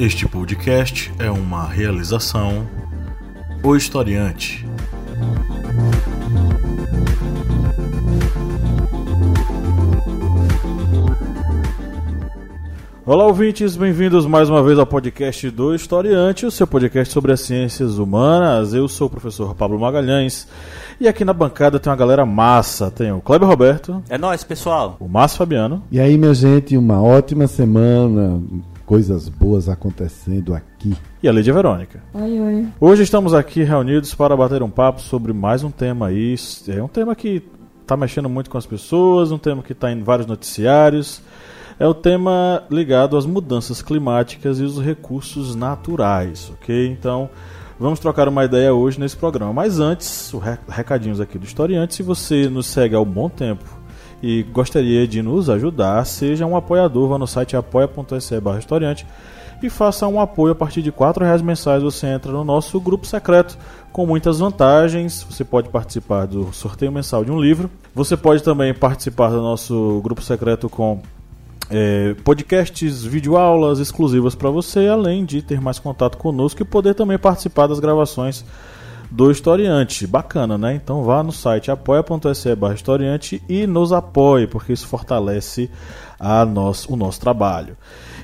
Este podcast é uma realização O Historiante. Olá, ouvintes, bem-vindos mais uma vez ao podcast do Historiante, o seu podcast sobre as ciências humanas. Eu sou o professor Pablo Magalhães e aqui na bancada tem uma galera massa. Tem o Kleber Roberto. É nóis, pessoal. O Márcio Fabiano. E aí, minha gente, uma ótima semana, coisas boas acontecendo aqui. E a Lídia Verônica. Oi, oi. Hoje estamos aqui reunidos para bater um papo sobre mais um tema aí. É um tema que está mexendo muito com as pessoas, um tema que está em vários noticiários. É o tema ligado às mudanças climáticas e os recursos naturais, ok? Então, vamos trocar uma ideia hoje nesse programa. Mas antes, os recadinhos aqui do Historiante. Se você nos segue há um bom tempo e gostaria de nos ajudar, seja um apoiador, vá no site apoia.se historiante e faça um apoio a partir de R$ reais mensais. Você entra no nosso grupo secreto com muitas vantagens. Você pode participar do sorteio mensal de um livro. Você pode também participar do nosso grupo secreto com é, podcasts, videoaulas exclusivas para você, além de ter mais contato conosco e poder também participar das gravações do Historiante. Bacana, né? Então vá no site apoia.se barra historiante e nos apoie, porque isso fortalece a nosso, o nosso trabalho.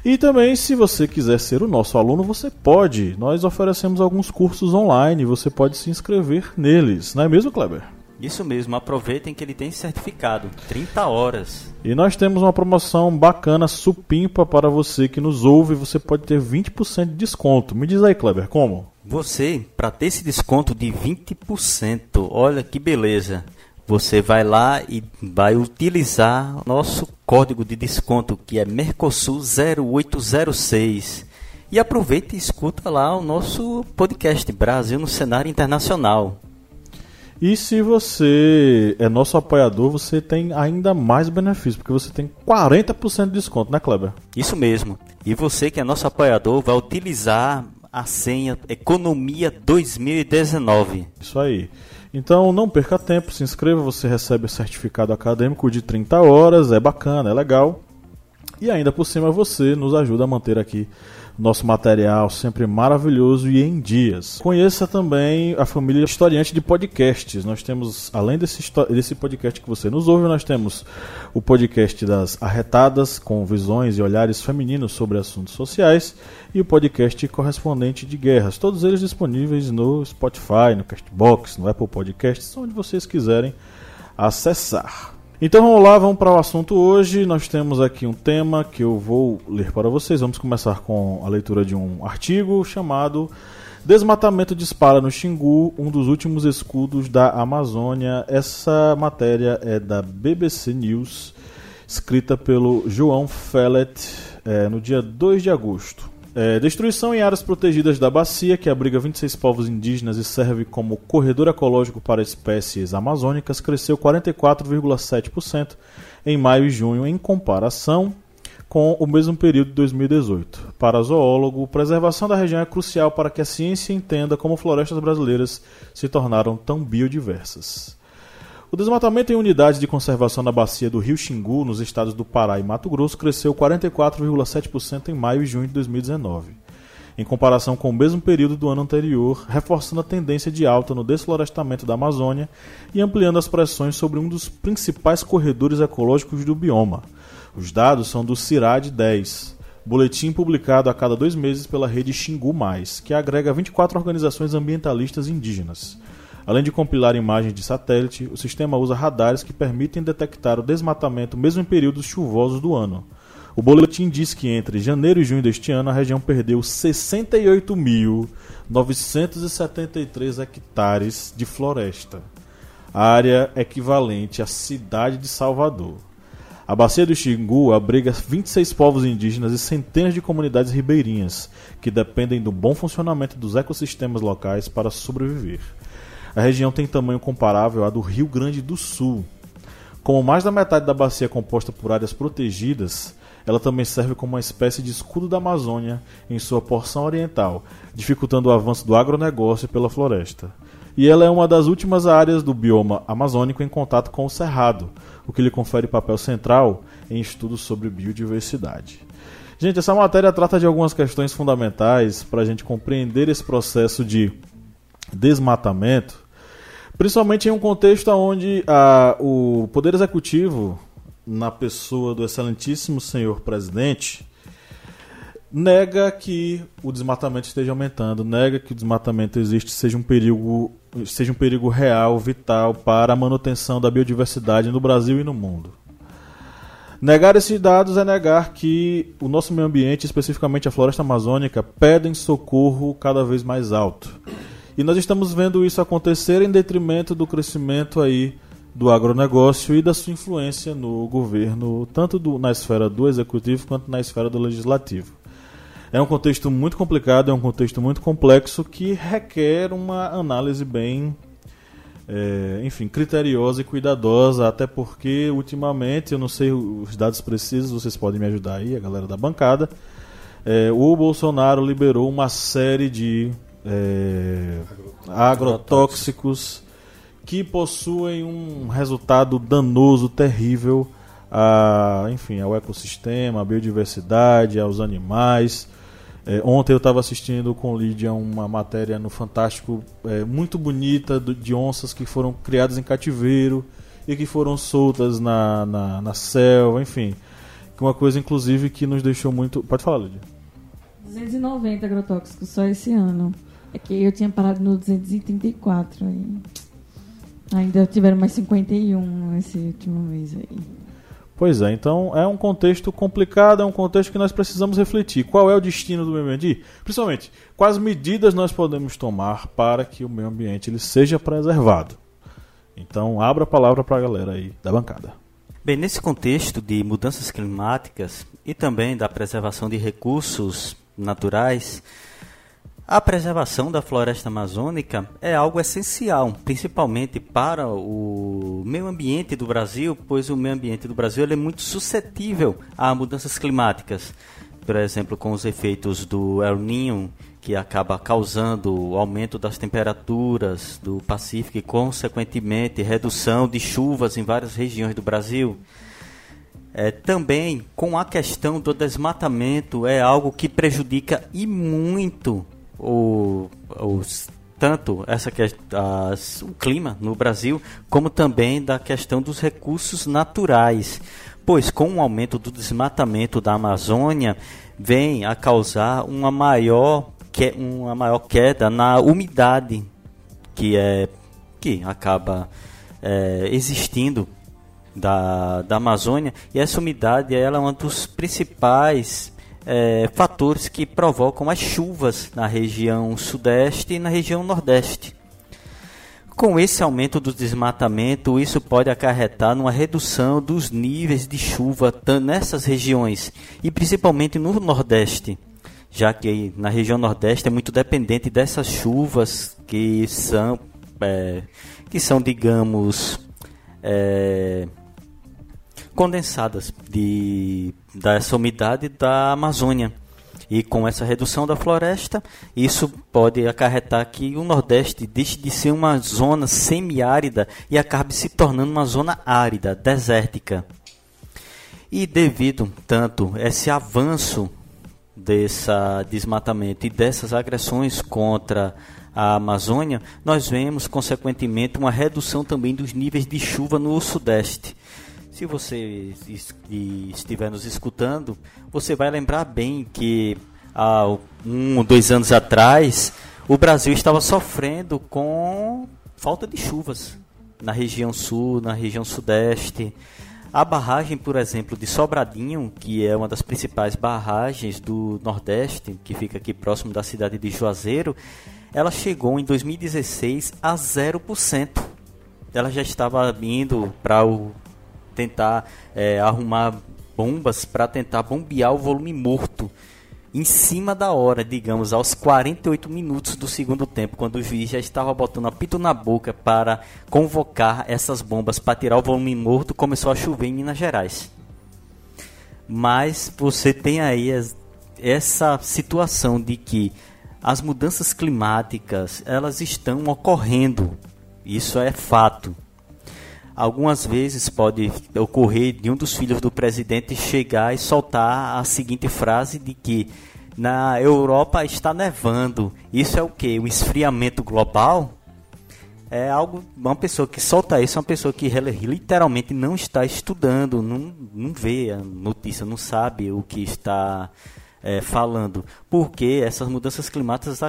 E também, se você quiser ser o nosso aluno, você pode. Nós oferecemos alguns cursos online, você pode se inscrever neles, não é mesmo, Kleber? Isso mesmo, aproveitem que ele tem certificado, 30 horas. E nós temos uma promoção bacana, supimpa para você que nos ouve, você pode ter 20% de desconto. Me diz aí, Kleber, como? Você, para ter esse desconto de 20%, olha que beleza. Você vai lá e vai utilizar nosso código de desconto que é Mercosul 0806. E aproveita e escuta lá o nosso podcast Brasil no cenário internacional. E se você é nosso apoiador, você tem ainda mais benefício, porque você tem 40% de desconto, né, Kleber? Isso mesmo. E você que é nosso apoiador vai utilizar a senha Economia 2019. Isso aí. Então não perca tempo, se inscreva, você recebe o certificado acadêmico de 30 horas, é bacana, é legal. E ainda por cima você nos ajuda a manter aqui nosso material sempre maravilhoso e em dias. Conheça também a família historiante de podcasts. Nós temos, além desse, desse podcast que você nos ouve, nós temos o podcast das arretadas, com visões e olhares femininos sobre assuntos sociais, e o podcast correspondente de guerras. Todos eles disponíveis no Spotify, no Castbox, no Apple Podcasts, onde vocês quiserem acessar. Então vamos lá, vamos para o assunto hoje. Nós temos aqui um tema que eu vou ler para vocês. Vamos começar com a leitura de um artigo chamado Desmatamento dispara no Xingu, um dos últimos escudos da Amazônia. Essa matéria é da BBC News, escrita pelo João Fellet é, no dia 2 de agosto. É, destruição em áreas protegidas da bacia, que abriga 26 povos indígenas e serve como corredor ecológico para espécies amazônicas, cresceu 44,7% em maio e junho, em comparação com o mesmo período de 2018. Para zoólogo, preservação da região é crucial para que a ciência entenda como florestas brasileiras se tornaram tão biodiversas. O desmatamento em unidades de conservação na bacia do Rio Xingu, nos estados do Pará e Mato Grosso, cresceu 44,7% em maio e junho de 2019, em comparação com o mesmo período do ano anterior, reforçando a tendência de alta no desflorestamento da Amazônia e ampliando as pressões sobre um dos principais corredores ecológicos do bioma. Os dados são do CIRAD 10, boletim publicado a cada dois meses pela rede Xingu, que agrega 24 organizações ambientalistas indígenas. Além de compilar imagens de satélite, o sistema usa radares que permitem detectar o desmatamento mesmo em períodos chuvosos do ano. O boletim diz que entre janeiro e junho deste ano a região perdeu 68.973 hectares de floresta, área equivalente à cidade de Salvador. A bacia do Xingu abriga 26 povos indígenas e centenas de comunidades ribeirinhas que dependem do bom funcionamento dos ecossistemas locais para sobreviver. A região tem tamanho comparável à do Rio Grande do Sul. Como mais da metade da bacia é composta por áreas protegidas, ela também serve como uma espécie de escudo da Amazônia em sua porção oriental, dificultando o avanço do agronegócio pela floresta. E ela é uma das últimas áreas do bioma amazônico em contato com o cerrado, o que lhe confere papel central em estudos sobre biodiversidade. Gente, essa matéria trata de algumas questões fundamentais para a gente compreender esse processo de desmatamento, principalmente em um contexto onde a, o Poder Executivo, na pessoa do excelentíssimo senhor presidente, nega que o desmatamento esteja aumentando, nega que o desmatamento existe, seja um perigo, seja um perigo real, vital para a manutenção da biodiversidade no Brasil e no mundo. Negar esses dados é negar que o nosso meio ambiente, especificamente a floresta amazônica, pedem socorro cada vez mais alto. E nós estamos vendo isso acontecer em detrimento do crescimento aí do agronegócio e da sua influência no governo, tanto do, na esfera do executivo quanto na esfera do legislativo. É um contexto muito complicado, é um contexto muito complexo que requer uma análise bem é, enfim, criteriosa e cuidadosa, até porque ultimamente, eu não sei os dados precisos, vocês podem me ajudar aí, a galera da bancada. É, o Bolsonaro liberou uma série de é, agrotóxicos que possuem um resultado danoso, terrível, a, enfim, ao ecossistema, à biodiversidade, aos animais. É, ontem eu estava assistindo com Lídia uma matéria no Fantástico é, muito bonita do, de onças que foram criadas em cativeiro e que foram soltas na, na, na selva, enfim. Uma coisa, inclusive, que nos deixou muito. Pode falar, Lídia. 290 agrotóxicos só esse ano. É que eu tinha parado no 234. Aí. Ainda tiveram mais 51 nesse último mês aí. Pois é, então é um contexto complicado, é um contexto que nós precisamos refletir. Qual é o destino do meio ambiente? Principalmente, quais medidas nós podemos tomar para que o meio ambiente ele seja preservado? Então, abra a palavra para a galera aí da bancada. Bem, nesse contexto de mudanças climáticas e também da preservação de recursos naturais, a preservação da floresta amazônica é algo essencial, principalmente para o meio ambiente do Brasil, pois o meio ambiente do Brasil é muito suscetível a mudanças climáticas. Por exemplo, com os efeitos do El Niño, que acaba causando o aumento das temperaturas do Pacífico e, consequentemente, redução de chuvas em várias regiões do Brasil. É, também com a questão do desmatamento é algo que prejudica e muito o, os, tanto essa as, o clima no Brasil, como também da questão dos recursos naturais, pois com o aumento do desmatamento da Amazônia vem a causar uma maior, que, uma maior queda na umidade que é que acaba é, existindo da, da Amazônia. E essa umidade ela é um dos principais é, fatores que provocam as chuvas na região sudeste e na região nordeste. Com esse aumento do desmatamento, isso pode acarretar numa redução dos níveis de chuva nessas regiões e principalmente no Nordeste, já que na região Nordeste é muito dependente dessas chuvas que são, é, que são digamos, é, condensadas de, dessa umidade da Amazônia. E com essa redução da floresta, isso pode acarretar que o Nordeste deixe de ser uma zona semiárida e acabe se tornando uma zona árida, desértica. E devido tanto esse avanço desse desmatamento e dessas agressões contra a Amazônia, nós vemos consequentemente uma redução também dos níveis de chuva no Sudeste. Se você estiver nos escutando, você vai lembrar bem que há um ou dois anos atrás o Brasil estava sofrendo com falta de chuvas na região sul, na região sudeste. A barragem, por exemplo, de Sobradinho, que é uma das principais barragens do Nordeste, que fica aqui próximo da cidade de Juazeiro, ela chegou em 2016 a 0%. Ela já estava indo para o tentar é, arrumar bombas para tentar bombear o volume morto em cima da hora, digamos, aos 48 minutos do segundo tempo, quando o juiz já estava botando apito na boca para convocar essas bombas para tirar o volume morto, começou a chover em Minas Gerais. Mas você tem aí essa situação de que as mudanças climáticas elas estão ocorrendo, isso é fato. Algumas vezes pode ocorrer de um dos filhos do presidente chegar e soltar a seguinte frase de que na Europa está nevando. Isso é o que? O esfriamento global? É algo. Uma pessoa que solta isso é uma pessoa que literalmente não está estudando, não, não vê a notícia, não sabe o que está é, falando. Porque essas mudanças climáticas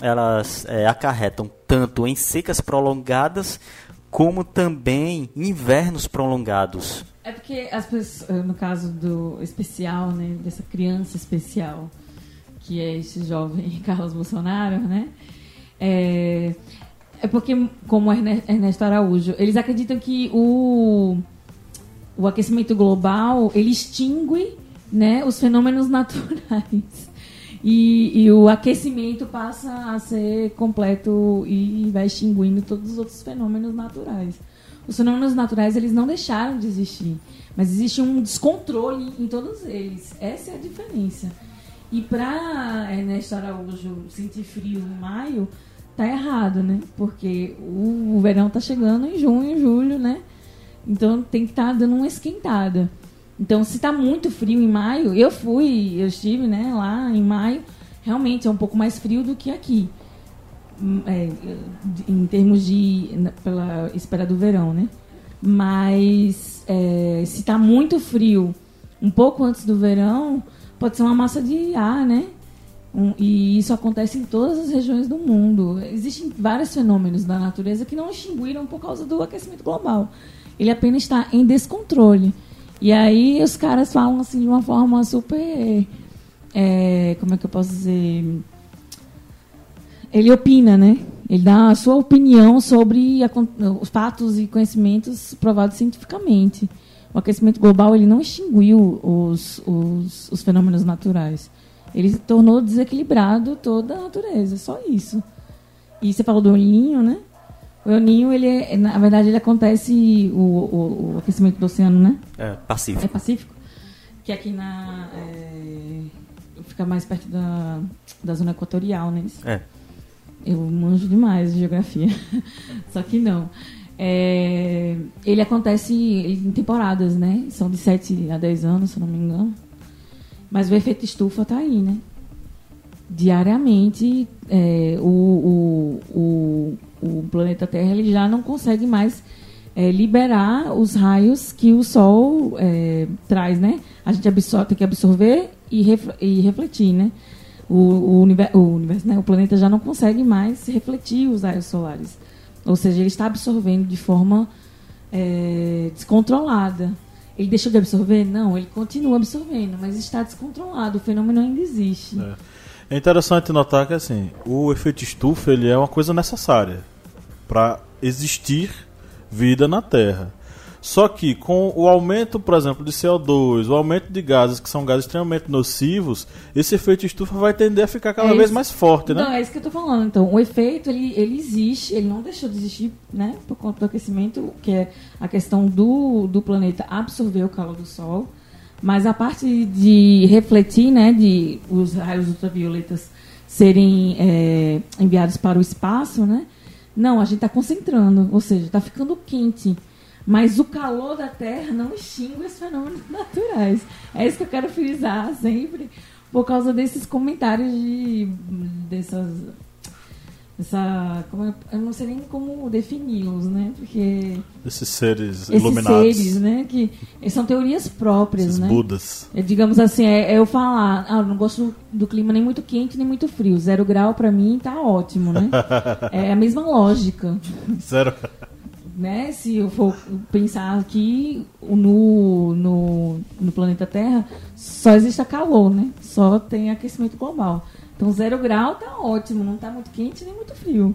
elas é, acarretam tanto em secas prolongadas como também invernos prolongados. É porque as pessoas, no caso do especial, né, dessa criança especial, que é esse jovem Carlos Bolsonaro, né? É, é porque, como Ernesto Araújo, eles acreditam que o, o aquecimento global ele extingue né, os fenômenos naturais. E, e, o aquecimento passa a ser completo e vai extinguindo todos os outros fenômenos naturais. Os fenômenos naturais eles não deixaram de existir, mas existe um descontrole em todos eles. Essa é a diferença. E para Ernesto Araújo sentir frio em maio, tá errado, né? Porque o, o verão tá chegando em junho, julho, né? Então tem que estar tá dando uma esquentada. Então, se está muito frio em maio, eu fui, eu estive né, lá em maio, realmente é um pouco mais frio do que aqui. Hum, é, em termos de. pela espera do verão, né? Mas é, se está muito frio um pouco antes do verão, pode ser uma massa de ar, né? Um, e isso acontece em todas as regiões do mundo. Existem vários fenômenos da natureza que não extinguiram por causa do aquecimento global. Ele apenas está em descontrole. E aí os caras falam assim de uma forma super. É, como é que eu posso dizer? Ele opina, né? Ele dá a sua opinião sobre a, os fatos e conhecimentos provados cientificamente. O aquecimento global ele não extinguiu os, os, os fenômenos naturais. Ele tornou desequilibrado toda a natureza, só isso. E você falou do olhinho, né? O El Ninho, ele é, na verdade, ele acontece o, o, o, aquecimento do oceano, né? É, Pacífico. É Pacífico. Que aqui na. É, fica mais perto da, da zona equatorial, né? É. Eu manjo demais de geografia. Só que não. É, ele acontece em temporadas, né? São de 7 a 10 anos, se não me engano. Mas o efeito estufa tá aí, né? Diariamente, é, o, o, o o planeta Terra ele já não consegue mais é, liberar os raios que o Sol é, traz, né? A gente tem que absorver e, ref, e refletir, né? O, universo, universo né? o planeta já não consegue mais refletir os raios solares. Ou seja, ele está absorvendo de forma é, descontrolada. Ele deixou de absorver? Não, ele continua absorvendo, mas está descontrolado. O fenômeno ainda existe. É. é interessante notar que assim, o efeito estufa ele é uma coisa necessária para existir vida na Terra. Só que com o aumento, por exemplo, de CO2, o aumento de gases que são gases extremamente nocivos, esse efeito estufa vai tender a ficar cada é vez mais forte, né? Não, é isso que eu tô falando. Então, o efeito ele, ele existe, ele não deixou de existir, né, por conta do aquecimento, que é a questão do, do planeta absorver o calor do Sol. Mas a parte de refletir, né, de os raios ultravioletas serem é, enviados para o espaço, né? Não, a gente está concentrando, ou seja, está ficando quente. Mas o calor da Terra não extingue os fenômenos naturais. É isso que eu quero frisar sempre, por causa desses comentários de dessas essa como eu não sei nem como defini-los, né? Porque esses seres esses iluminados, seres, né? Que são teorias próprias, esses né? Budas. É, digamos assim, é, é eu falar, ah, eu não gosto do clima nem muito quente nem muito frio. Zero grau para mim tá ótimo, né? é a mesma lógica. Zero. Né? Se eu for pensar aqui no, no, no planeta Terra, só existe calor, né? Só tem aquecimento global. Então, zero grau tá ótimo, não tá muito quente nem muito frio.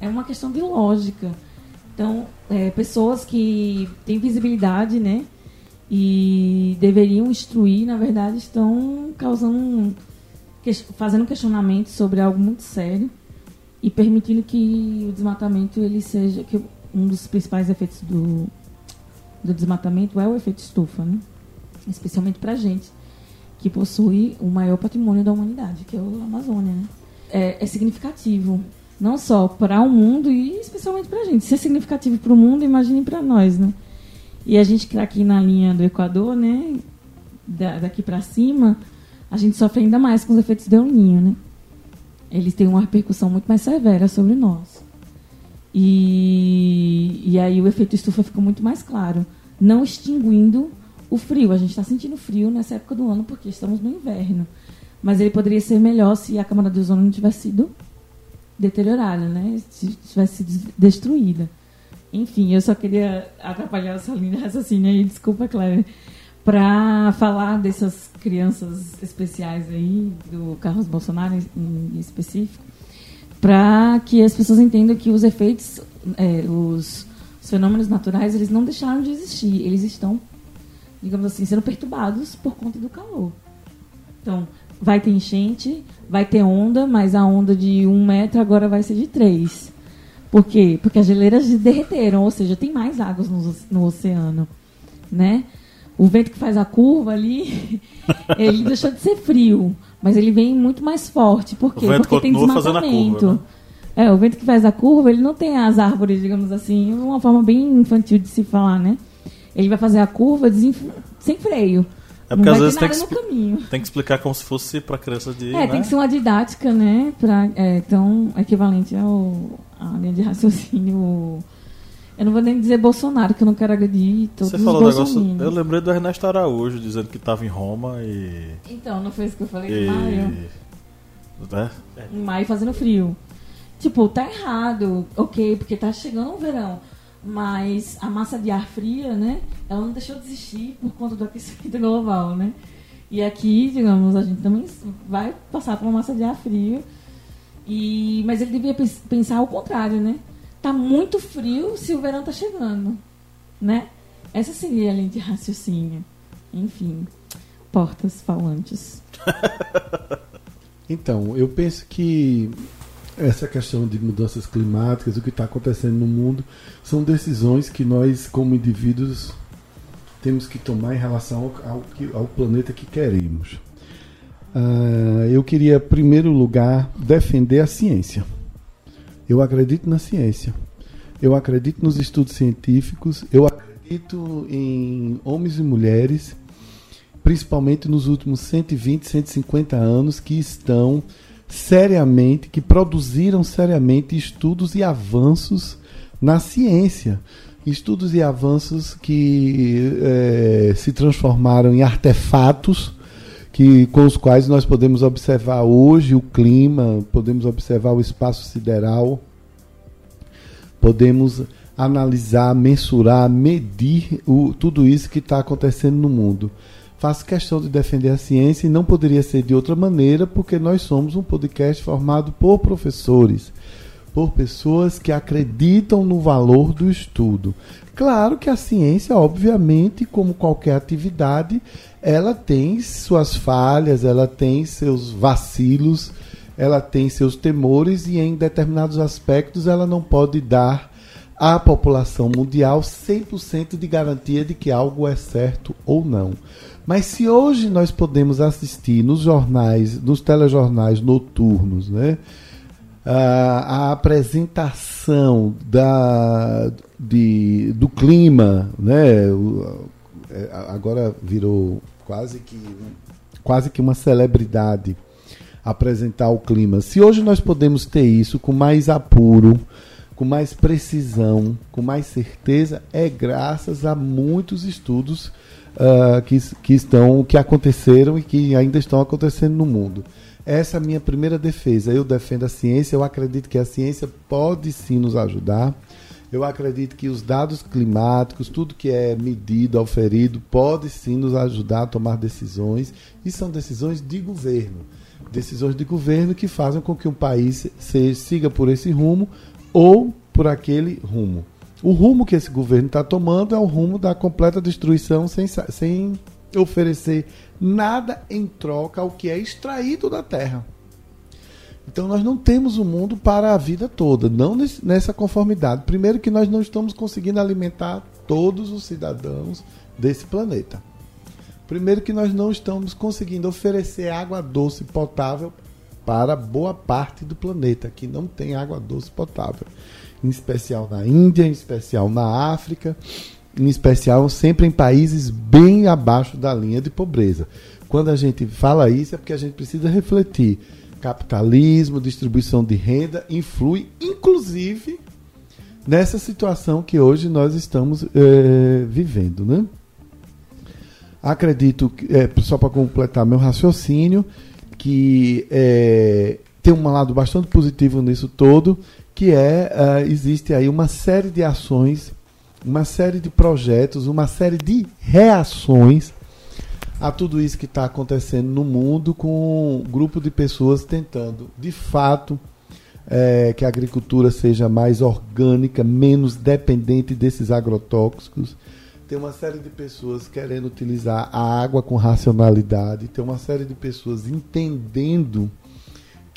É uma questão de lógica. Então, é, pessoas que têm visibilidade, né? E deveriam instruir, na verdade, estão causando, fazendo questionamentos sobre algo muito sério e permitindo que o desmatamento ele seja que um dos principais efeitos do, do desmatamento é o efeito estufa, né? Especialmente para gente que possui o maior patrimônio da humanidade, que é a Amazônia. Né? É, é, significativo. Não só para o mundo e especialmente para a gente. Se é significativo para o mundo, imagine para nós, né? E a gente que está aqui na linha do Equador, né? Da, daqui para cima, a gente sofre ainda mais com os efeitos de Ninho, né? Eles têm uma repercussão muito mais severa sobre nós. E, e aí o efeito estufa fica muito mais claro. Não extinguindo o frio. A gente está sentindo frio nessa época do ano porque estamos no inverno. Mas ele poderia ser melhor se a camada de ozônio não tivesse sido deteriorada, né? Se tivesse sido destruída. Enfim, eu só queria atrapalhar essa linha de raciocínio aí, desculpa, Cléber, para falar dessas crianças especiais aí, do Carlos Bolsonaro em específico, para que as pessoas entendam que os efeitos, é, os fenômenos naturais, eles não deixaram de existir, eles estão, digamos assim, sendo perturbados por conta do calor. Então, vai ter enchente, vai ter onda, mas a onda de um metro agora vai ser de três. Por quê? Porque as geleiras derreteram, ou seja, tem mais águas no, no oceano, né? O vento que faz a curva ali, ele deixou de ser frio, mas ele vem muito mais forte. Por quê? Porque tem desmatamento. Curva, né? É, o vento que faz a curva, ele não tem as árvores, digamos assim, uma forma bem infantil de se falar, né? Ele vai fazer a curva sem freio. É porque às vezes tem que, tem que explicar como se fosse para criança de. É, né? tem que ser uma didática, né? Pra, é, então, equivalente ao, à linha de raciocínio. Eu não vou nem dizer Bolsonaro, que eu não quero agredir todos Você falou negócio. Eu lembrei do Ernesto Araújo dizendo que estava em Roma e. Então, não foi isso que eu falei e... em maio? É? Em maio fazendo frio. Tipo, tá errado, ok, porque tá chegando o verão mas a massa de ar fria, né, ela não deixou de existir por conta do aquecimento global, né? E aqui, digamos, a gente também vai passar por uma massa de ar frio. E, mas ele devia pensar o contrário, né? Tá muito frio se o verão tá chegando, né? Essa seria a linha de raciocínio. Enfim, portas falantes. então, eu penso que essa questão de mudanças climáticas, o que está acontecendo no mundo, são decisões que nós, como indivíduos, temos que tomar em relação ao, ao, ao planeta que queremos. Uh, eu queria, em primeiro lugar, defender a ciência. Eu acredito na ciência. Eu acredito nos estudos científicos. Eu acredito em homens e mulheres, principalmente nos últimos 120, 150 anos, que estão seriamente, que produziram seriamente estudos e avanços na ciência. Estudos e avanços que é, se transformaram em artefatos que, com os quais nós podemos observar hoje o clima, podemos observar o espaço sideral, podemos analisar, mensurar, medir o, tudo isso que está acontecendo no mundo faço questão de defender a ciência e não poderia ser de outra maneira, porque nós somos um podcast formado por professores, por pessoas que acreditam no valor do estudo. Claro que a ciência, obviamente, como qualquer atividade, ela tem suas falhas, ela tem seus vacilos, ela tem seus temores e em determinados aspectos ela não pode dar à população mundial 100% de garantia de que algo é certo ou não. Mas se hoje nós podemos assistir nos jornais, nos telejornais noturnos, né, a, a apresentação da, de, do clima, né, é, agora virou quase que, quase que uma celebridade apresentar o clima. Se hoje nós podemos ter isso com mais apuro, com mais precisão, com mais certeza, é graças a muitos estudos uh, que, que estão, que aconteceram e que ainda estão acontecendo no mundo. Essa é a minha primeira defesa. Eu defendo a ciência, eu acredito que a ciência pode sim nos ajudar. Eu acredito que os dados climáticos, tudo que é medido, auferido, pode sim nos ajudar a tomar decisões. E são decisões de governo. Decisões de governo que fazem com que um país se, siga por esse rumo ou por aquele rumo. O rumo que esse governo está tomando é o rumo da completa destruição sem, sem oferecer nada em troca ao que é extraído da terra. Então nós não temos um mundo para a vida toda, não nessa conformidade. Primeiro que nós não estamos conseguindo alimentar todos os cidadãos desse planeta. Primeiro que nós não estamos conseguindo oferecer água doce potável para boa parte do planeta que não tem água doce potável. Em especial na Índia, em especial na África, em especial sempre em países bem abaixo da linha de pobreza. Quando a gente fala isso é porque a gente precisa refletir. Capitalismo, distribuição de renda influi, inclusive, nessa situação que hoje nós estamos é, vivendo. Né? Acredito, é, só para completar meu raciocínio, que é, tem um lado bastante positivo nisso todo, que é uh, existe aí uma série de ações, uma série de projetos, uma série de reações a tudo isso que está acontecendo no mundo com um grupo de pessoas tentando, de fato, é, que a agricultura seja mais orgânica, menos dependente desses agrotóxicos. Tem uma série de pessoas querendo utilizar a água com racionalidade. Tem uma série de pessoas entendendo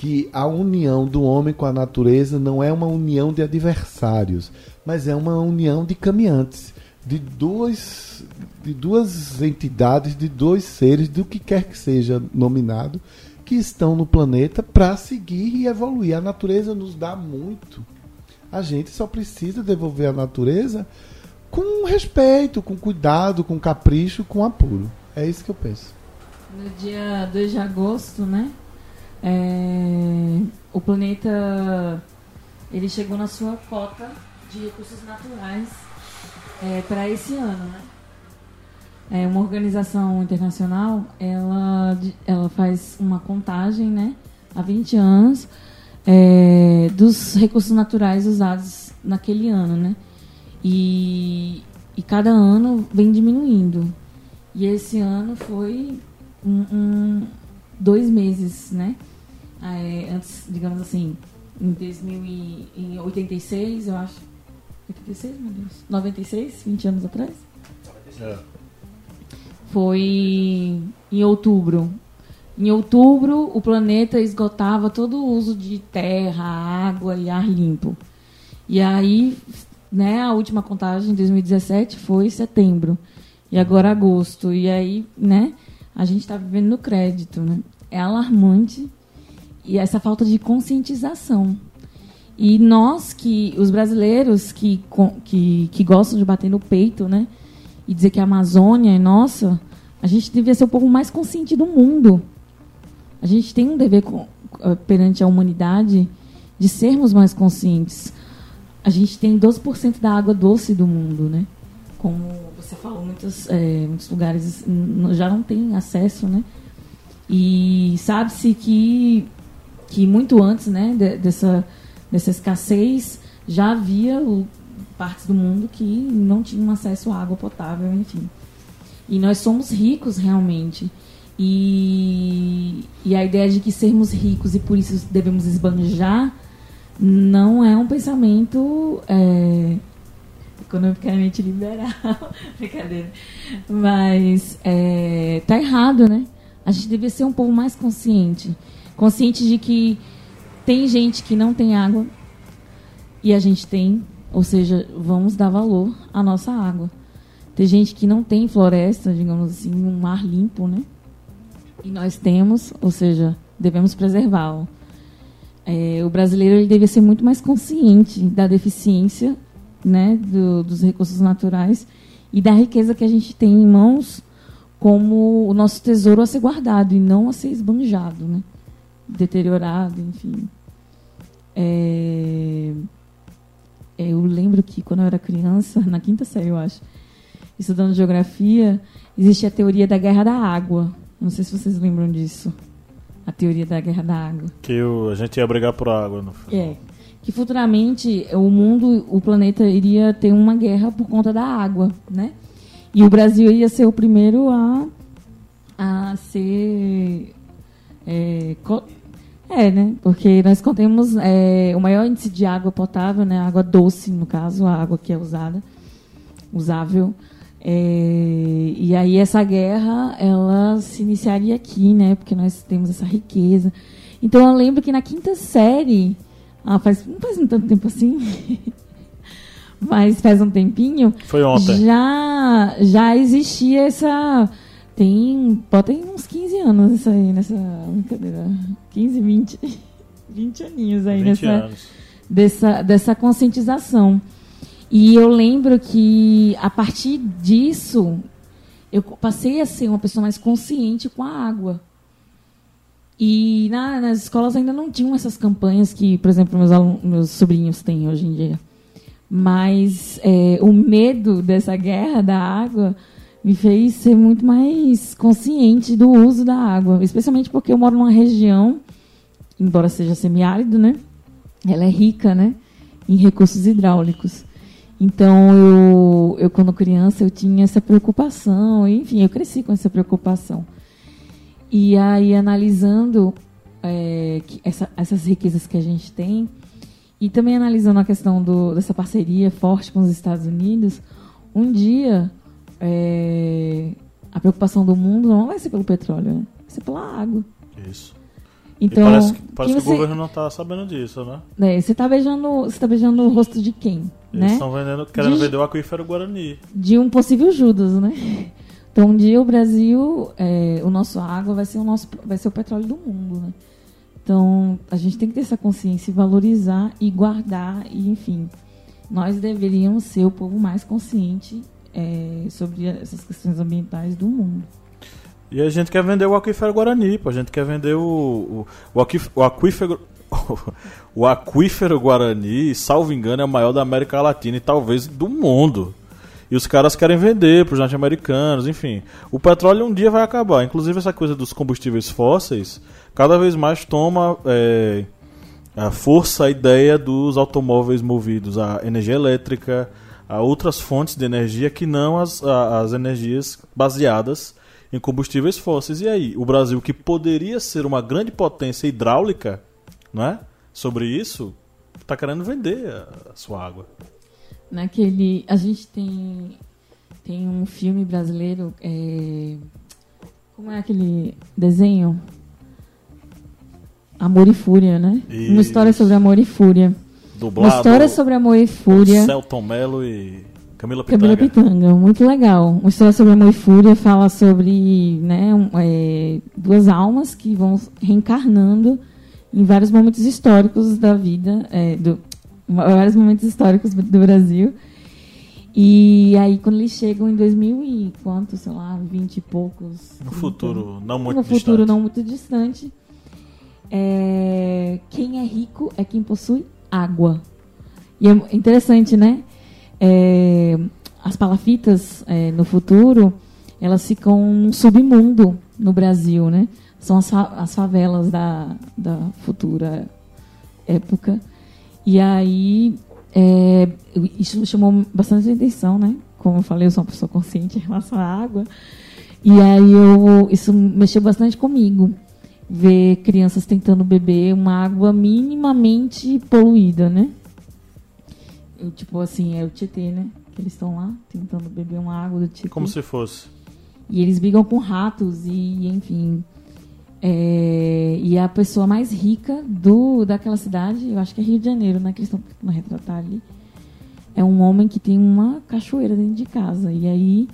que a união do homem com a natureza não é uma união de adversários, mas é uma união de caminhantes, de duas, de duas entidades, de dois seres, do que quer que seja nominado, que estão no planeta para seguir e evoluir. A natureza nos dá muito. A gente só precisa devolver a natureza com respeito, com cuidado, com capricho, com apuro. É isso que eu penso. No dia 2 de agosto, né? É, o planeta ele chegou na sua cota de recursos naturais é, para esse ano, né? É uma organização internacional, ela, ela faz uma contagem, né, há 20 anos, é, dos recursos naturais usados naquele ano, né? E, e cada ano vem diminuindo. E esse ano foi um, um dois meses, né? É, antes, digamos assim, em 2086, eu acho. 86, meu Deus? 96, 20 anos atrás? É foi em outubro. Em outubro, o planeta esgotava todo o uso de terra, água e ar limpo. E aí, né, a última contagem, em 2017, foi setembro. E agora agosto. E aí, né, a gente está vivendo no crédito, né? É alarmante. E essa falta de conscientização. E nós, que os brasileiros que, que, que gostam de bater no peito, né? e dizer que a Amazônia é nossa, a gente devia ser um pouco mais consciente do mundo. A gente tem um dever eh, perante a humanidade de sermos mais conscientes. A gente tem 12% da água doce do mundo, né? Como você falou, muitos, é, muitos lugares já não têm acesso, né? E sabe-se que, que muito antes né, dessa, dessa escassez já havia partes do mundo que não tinham acesso à água potável, enfim. E nós somos ricos realmente. E, e a ideia de que sermos ricos e por isso devemos esbanjar não é um pensamento é, economicamente liberal. Brincadeira. Mas é, tá errado, né? A gente devia ser um pouco mais consciente. Consciente de que tem gente que não tem água e a gente tem. Ou seja, vamos dar valor à nossa água. Tem gente que não tem floresta, digamos assim, um mar limpo, né? E nós temos, ou seja, devemos preservá-lo. É, o brasileiro ele deve ser muito mais consciente da deficiência né, do, dos recursos naturais e da riqueza que a gente tem em mãos como o nosso tesouro a ser guardado e não a ser esbanjado, né? Deteriorado, enfim. É, eu lembro que quando eu era criança, na quinta série, eu acho, estudando geografia, existe a teoria da guerra da água. Não sei se vocês lembram disso. A teoria da guerra da água. Que o, a gente ia brigar por água no final. É. Que futuramente o mundo, o planeta iria ter uma guerra por conta da água, né? E o Brasil ia ser o primeiro a, a ser. É, é, né? Porque nós contemos é, o maior índice de água potável, né? Água doce, no caso, a água que é usada, usável. É, e aí essa guerra, ela se iniciaria aqui, né? Porque nós temos essa riqueza. Então eu lembro que na quinta série, ah, faz, não faz um tanto tempo assim, mas faz um tempinho. Foi ontem. Já, já existia essa Tem, botem uns 15 anos isso aí, nessa brincadeira. 15, 20, 20 aninhos aí 20 nessa, anos. dessa, dessa conscientização. E eu lembro que a partir disso eu passei a ser uma pessoa mais consciente com a água. E na- nas escolas ainda não tinham essas campanhas que, por exemplo, meus, meus sobrinhos têm hoje em dia. Mas é, o medo dessa guerra da água me fez ser muito mais consciente do uso da água, especialmente porque eu moro numa região, embora seja semiárido, né? Ela é rica, né? Em recursos hidráulicos. Então, eu, eu quando criança, eu tinha essa preocupação. Enfim, eu cresci com essa preocupação. E aí, analisando é, essa- essas riquezas que a gente tem, e também analisando a questão do, dessa parceria forte com os Estados Unidos, um dia é, a preocupação do mundo não vai ser pelo petróleo, né? vai ser pela água. Isso. Então, e parece, que- parece que você- o governo não tá sabendo disso, né? né, você está beijando, você tá beijando o rosto de quem? Eles né? estão vendendo, querendo De- vender o aquífero Guarani. de um possível Judas, né? Então um dia o Brasil, é, o nosso água vai ser o nosso, vai ser o petróleo do mundo, né? Então a gente tem que ter essa consciência e valorizar e guardar e enfim, nós deveríamos ser o povo mais consciente é, sobre essas questões ambientais do mundo. E a gente quer vender o aquífero Guarani, pô. A gente quer vender o, o, o, aquífero. O aquífero Guarani, salvo engano, é o maior da América Latina e talvez do mundo. E os caras querem vender para os norte-americanos, enfim. O petróleo um dia vai acabar. Inclusive, essa coisa dos combustíveis fósseis cada vez mais toma é, a força, a ideia dos automóveis movidos a energia elétrica, a outras fontes de energia que não as, a- as energias baseadas em combustíveis fósseis. E aí, o Brasil, que poderia ser uma grande potência hidráulica, não é? Sobre isso, está querendo vender a, a sua água. Naquele, a gente tem tem um filme brasileiro, é, como é aquele desenho? Amor e Fúria, né? Uma história Isso. sobre amor e fúria. Dublado Uma história sobre amor e fúria. Celton Mello e Camila Pitanga. Camila Pitanga, muito legal. Uma história sobre amor e fúria fala sobre né, um, é, duas almas que vão reencarnando em vários momentos históricos da vida, é, do, vários momentos históricos do Brasil. E aí, quando eles chegam em 2000 e quanto, sei lá, 20 e poucos. No 30, futuro não muito no futuro distante. não muito distante. é, quem é rico é quem possui água. E é interessante, né? É, as palafitas é, no futuro elas ficam num submundo no Brasil, né? São as, fa- as favelas da, da futura época. E aí é, isso chamou bastante atenção, né? Como eu falei, eu sou uma pessoa consciente em relação à água. E aí eu, isso mexeu bastante comigo. Ver crianças tentando beber uma água minimamente poluída, né? Eu, tipo assim, é o Tietê, né? Que eles estão lá tentando beber uma água do Tietê. Como se fosse. E eles brigam com ratos e, enfim. É, e a pessoa mais rica do daquela cidade, eu acho que é Rio de Janeiro, né? Que eles estão tentando retratar ali. É um homem que tem uma cachoeira dentro de casa. E aí,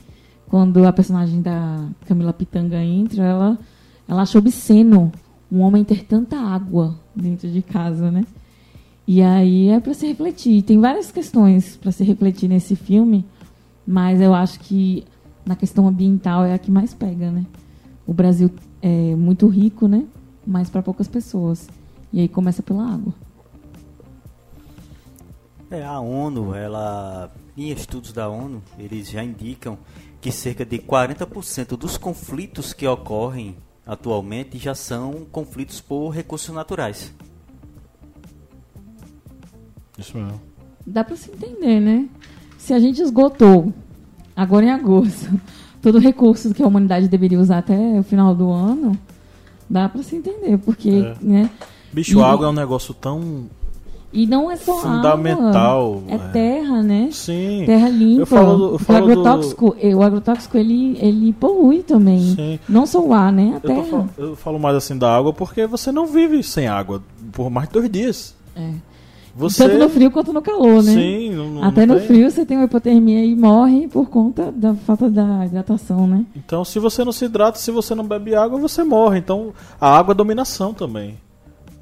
quando a personagem da Camila Pitanga entra, ela, ela acha obsceno um homem ter tanta água dentro de casa, né? E aí é para se refletir. Tem várias questões para se refletir nesse filme, mas eu acho que na questão ambiental é a que mais pega, né? O Brasil é muito rico, né? Mas para poucas pessoas. E aí começa pela água. É, a ONU, ela, em estudos da ONU, eles já indicam que cerca de 40% dos conflitos que ocorrem atualmente já são conflitos por recursos naturais. Isso mesmo. Dá para se entender, né? Se a gente esgotou agora em agosto todo o recurso que a humanidade deveria usar até o final do ano, dá para se entender, porque, É. né? Bicho, E- água é um negócio tão E não é só fundamental. água, é terra, né? Sim. Terra limpa. Eu falo do- eu falo o agrotóxico, eh, o agrotóxico ele, ele polui também. Sim. Não só o ar, né? A Eu, terra. fal- eu falo mais assim da água porque você não vive sem água por mais de dois dias. É. Você... Tanto no frio quanto no calor, né? Sim, não, não Até no tem- frio você tem uma hipotermia e morre por conta da falta da hidratação, né? Então, se você não se hidrata, se você não bebe água, você morre. Então, a água é dominação também.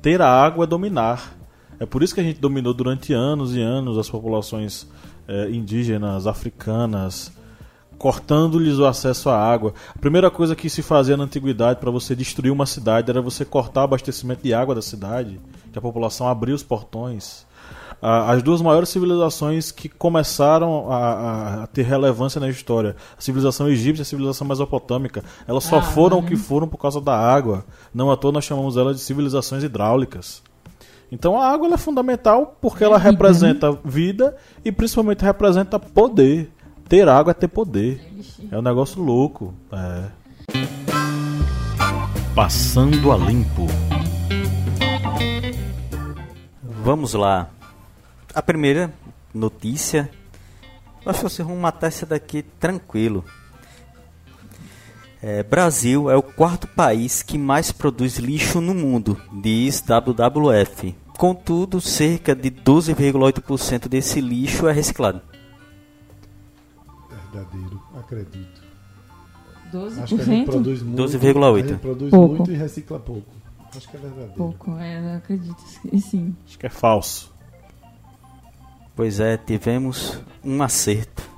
Ter a água é dominar. É por isso que a gente dominou durante anos e anos as populações eh, indígenas, africanas, cortando-lhes o acesso à água. A primeira coisa que se fazia na antiguidade para você destruir uma cidade era você cortar o abastecimento de água da cidade, que a população abria os portões. Ah, As duas maiores civilizações que começaram a, a- ter relevância na história, a civilização egípcia e a civilização mesopotâmica, elas só Ah, foram o que foram por causa da água. Não à toa nós chamamos elas de civilizações hidráulicas. Então a água ela é fundamental porque ela né? representa vida e principalmente representa poder. Ter água é ter poder. É um negócio louco. É. Passando a limpo. Vamos lá. A primeira notícia. Eu Acho que vocês vão matar essa daqui tranquilo. É, Brasil é o quarto país que mais produz lixo no mundo, diz WWF. Contudo, cerca de 12,8% desse lixo é reciclado. Verdadeiro, acredito. 12%? Acho que a gente produz muito. 12,8. A gente produz Pouco. muito e recicla pouco. Acho que é verdadeiro. Pouco, é, eu acredito que sim. Acho que é falso. Pois é, tivemos um acerto.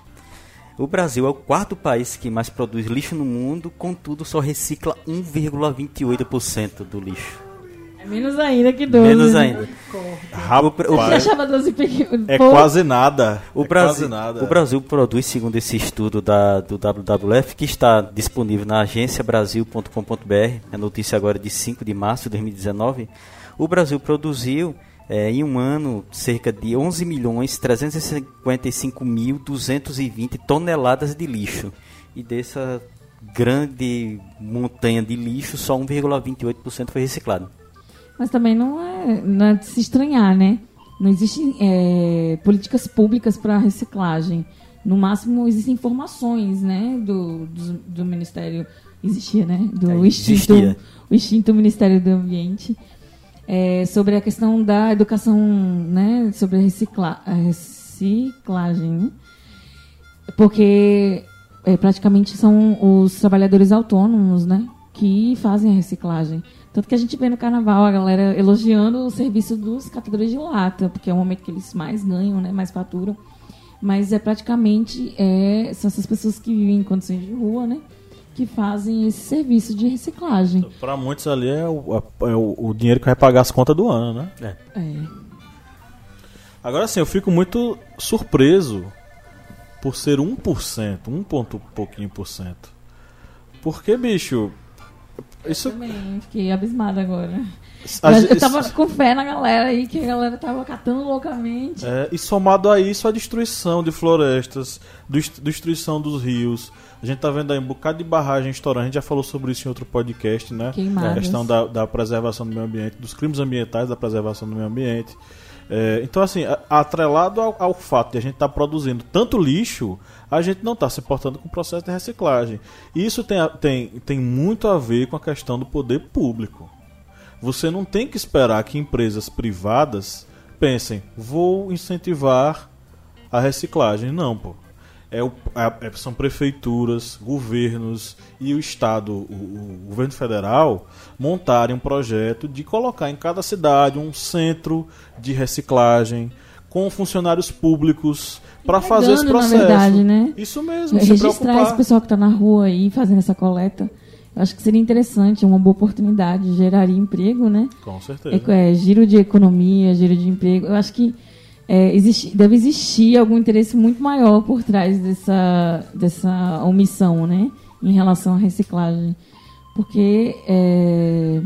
O Brasil é o quarto país que mais produz lixo no mundo, contudo só recicla 1,28% do lixo. É menos ainda que 12. Menos né? ainda. Você Rapaz, achava 12 pequeno? é quase nada. O é Brasil, quase nada. o Brasil produz, segundo esse estudo da, do WWF, que está disponível na agenciabrasil.com.br, a notícia agora é de 5 de março de 2019, o Brasil produziu eh, em um ano cerca de 11 milhões 355 mil 220 toneladas de lixo. E dessa grande montanha de lixo, só 1,28% foi reciclado. Mas também não é, não é de se estranhar, né? Não existem é, políticas públicas para reciclagem. No máximo, existem informações, né? Do, do, do Ministério. Existia, né? Do É, existia. o extinto Ministério do Ambiente. É, sobre a questão da educação, né? Sobre a, recicla, a reciclagem, né? Porque é, praticamente são os trabalhadores autônomos, né? Que fazem a reciclagem. Tanto que a gente vê no carnaval a galera elogiando o serviço dos catadores de lata, porque é o momento que eles mais ganham, né? Mais faturam. Mas é praticamente é, são essas pessoas que vivem em condições de rua, né? Que fazem esse serviço de reciclagem. Pra muitos ali é o, a- é o- dinheiro que vai pagar as contas do ano, né? É. Agora sim, eu fico muito surpreso por ser 1%, 1 ponto pouquinho por cento. Porque, bicho, isso... Também fiquei abismada agora. A eu, gente- eu tava com fé na galera aí, que a galera tava catando loucamente. É, e somado a isso, a destruição de florestas, dest- destruição dos rios. A gente tá vendo aí um bocado de barragem estourando. A gente já falou sobre isso em outro podcast, né? Queimadas. A questão da, da preservação do meio ambiente, dos crimes ambientais, da preservação do meio ambiente. É, então, assim, atrelado ao, ao fato de a gente estar produzindo tanto lixo, a gente não está se importando com o processo de reciclagem. Isso tem, tem, tem muito a ver com a questão do poder público. Você não tem que esperar que empresas privadas pensem, vou incentivar a reciclagem. Não, pô. É o, a- é- são prefeituras, governos e o Estado, o, o governo federal, montarem um projeto de colocar em cada cidade um centro de reciclagem com funcionários públicos para fazer esse Pegando, na processo. verdade, né? Isso mesmo, se registrar esse preocupar. pessoal que está na rua aí fazendo essa coleta. Acho que seria interessante, uma boa oportunidade, geraria emprego, né? Com certeza. É, é, giro de economia, giro de emprego. Eu acho que é, existe, deve existir algum interesse muito maior por trás dessa, dessa omissão, né? Em relação à reciclagem. Porque é,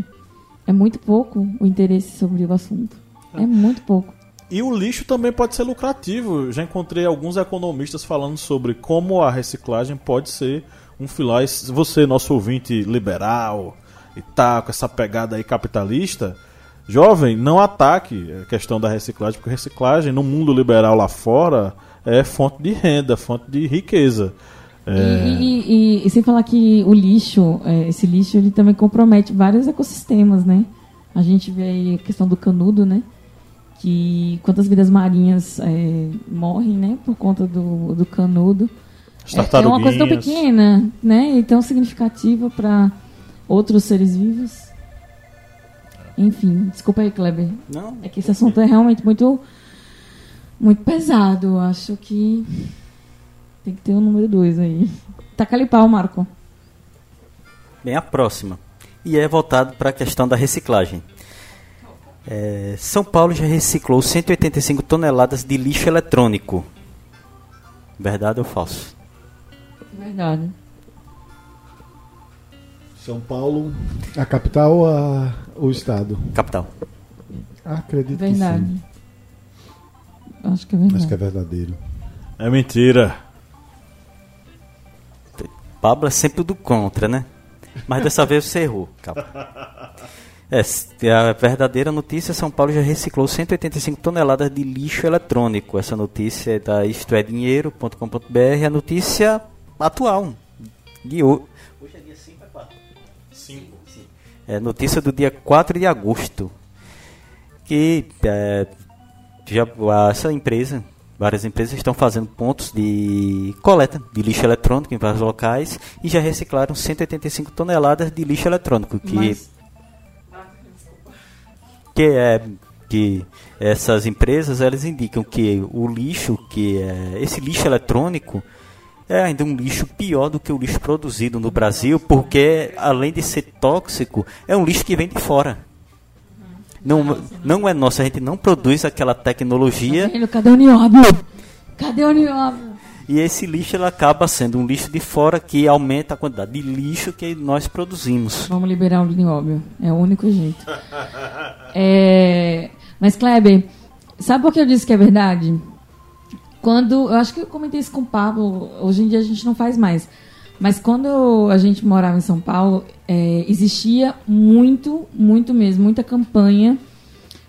é muito pouco o interesse sobre o assunto. É muito pouco. E o lixo também pode ser lucrativo. Já encontrei alguns economistas falando sobre como a reciclagem pode ser um filar. Se Você, nosso ouvinte liberal e tá com essa pegada aí capitalista, jovem, não ataque a questão da reciclagem, porque reciclagem no mundo liberal lá fora é fonte de renda, fonte de riqueza. É, E, e- e- e sem falar que o lixo, é, esse lixo, ele também compromete vários ecossistemas, né? A gente vê aí a questão do canudo, né? que quantas vidas marinhas é, morrem, né, por conta do, do canudo. É, é uma coisa tão pequena, né, e tão significativa para outros seres vivos. Enfim, desculpa aí, Kleber. Não, É que esse assunto é realmente muito, muito pesado. Acho que tem que ter o número 2 aí. Taca ali pau, Marco. Bem, a próxima. E é voltado para a questão da reciclagem. É, São Paulo já reciclou 185 toneladas de lixo eletrônico. Verdade ou falso? Verdade. São Paulo, a capital ou a- o estado? Capital. Acredito Verdade. que sim. Acho que é verdade. Acho que é verdadeiro. É mentira. Pablo é sempre do contra, né? Mas dessa vez você errou. Calma. É, a verdadeira notícia, São Paulo já reciclou 185 toneladas de lixo eletrônico. Essa notícia é da istoedinheiro.com.br, a notícia atual. De hoje. Hoje é dia 5 é 4? 5. É notícia do dia 4 de agosto. Que é, já, essa empresa, várias empresas estão fazendo pontos de coleta de lixo eletrônico em vários locais e já reciclaram 185 toneladas de lixo eletrônico, que Mas- que é que essas empresas elas indicam que o lixo que é esse lixo eletrônico é ainda um lixo pior do que o lixo produzido no Brasil, porque além de ser tóxico, é um lixo que vem de fora. Não, não é nosso, a gente não produz aquela tecnologia Tá? Cadê o nióbio? Cadê o nióbio? e esse lixo ele acaba sendo um lixo de fora que aumenta a quantidade de lixo que nós produzimos. Vamos liberar o nióbio. É o único jeito. É, Mas, Kleber, sabe por que eu disse que é verdade? Quando. Eu acho que eu comentei isso com o Pablo. Hoje em dia a gente não faz mais. Mas quando a gente morava em São Paulo, é, existia muito, muito mesmo, muita campanha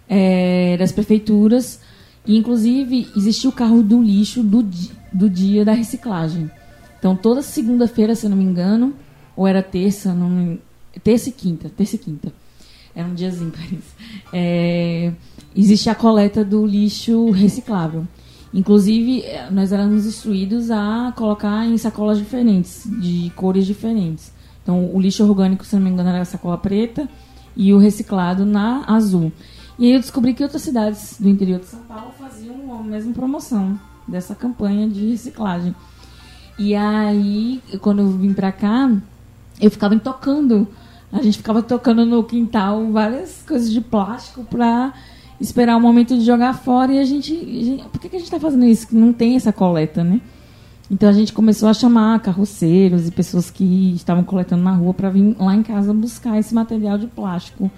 é, das prefeituras. E, inclusive, existia o carro do lixo do, do dia da reciclagem. Então, toda segunda-feira, se eu não me engano, ou era terça, não terça e quinta, terça e quinta. Eram dias ímpares. É, existia a coleta do lixo reciclável. Inclusive, eh, nós éramos instruídos a colocar em sacolas diferentes, de cores diferentes. Então, o lixo orgânico, se não me engano, era a sacola preta e o reciclado na azul. E aí eu descobri que outras cidades do interior de São Paulo faziam a mesma promoção dessa campanha de reciclagem. E aí, quando eu vim pra cá, eu ficava tocando. A gente ficava tocando no quintal várias coisas de plástico pra esperar o momento de jogar fora. E a gente. a gente- por que, que a gente tá fazendo isso? Que não tem essa coleta, né? Então a gente começou a chamar carroceiros e pessoas que estavam coletando na rua para vir lá em casa buscar esse material de plástico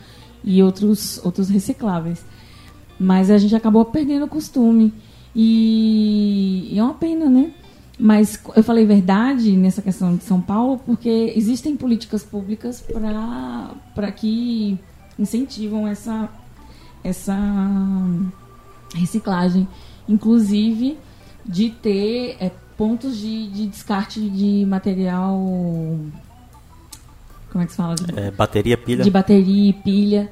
e outros, outros recicláveis. Mas a gente acabou perdendo o costume. E, e é uma pena, né? Mas eu falei verdade nessa questão de São Paulo porque existem políticas públicas para que incentivam essa, essa reciclagem. Inclusive de ter é, pontos de, de descarte de material. Como é que se fala? É, bateria, pilha. de bateria e pilha.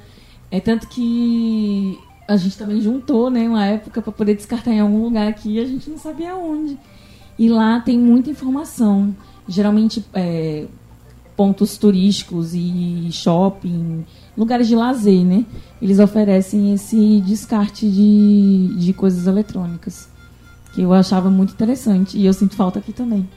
É tanto que a gente também juntou, né, uma época para poder descartar em algum lugar aqui, e a gente não sabia onde. E lá tem muita informação. Geralmente é, pontos turísticos e shopping, lugares de lazer, né? Eles oferecem esse descarte de, de coisas eletrônicas. Que eu achava muito interessante. E eu sinto falta aqui também.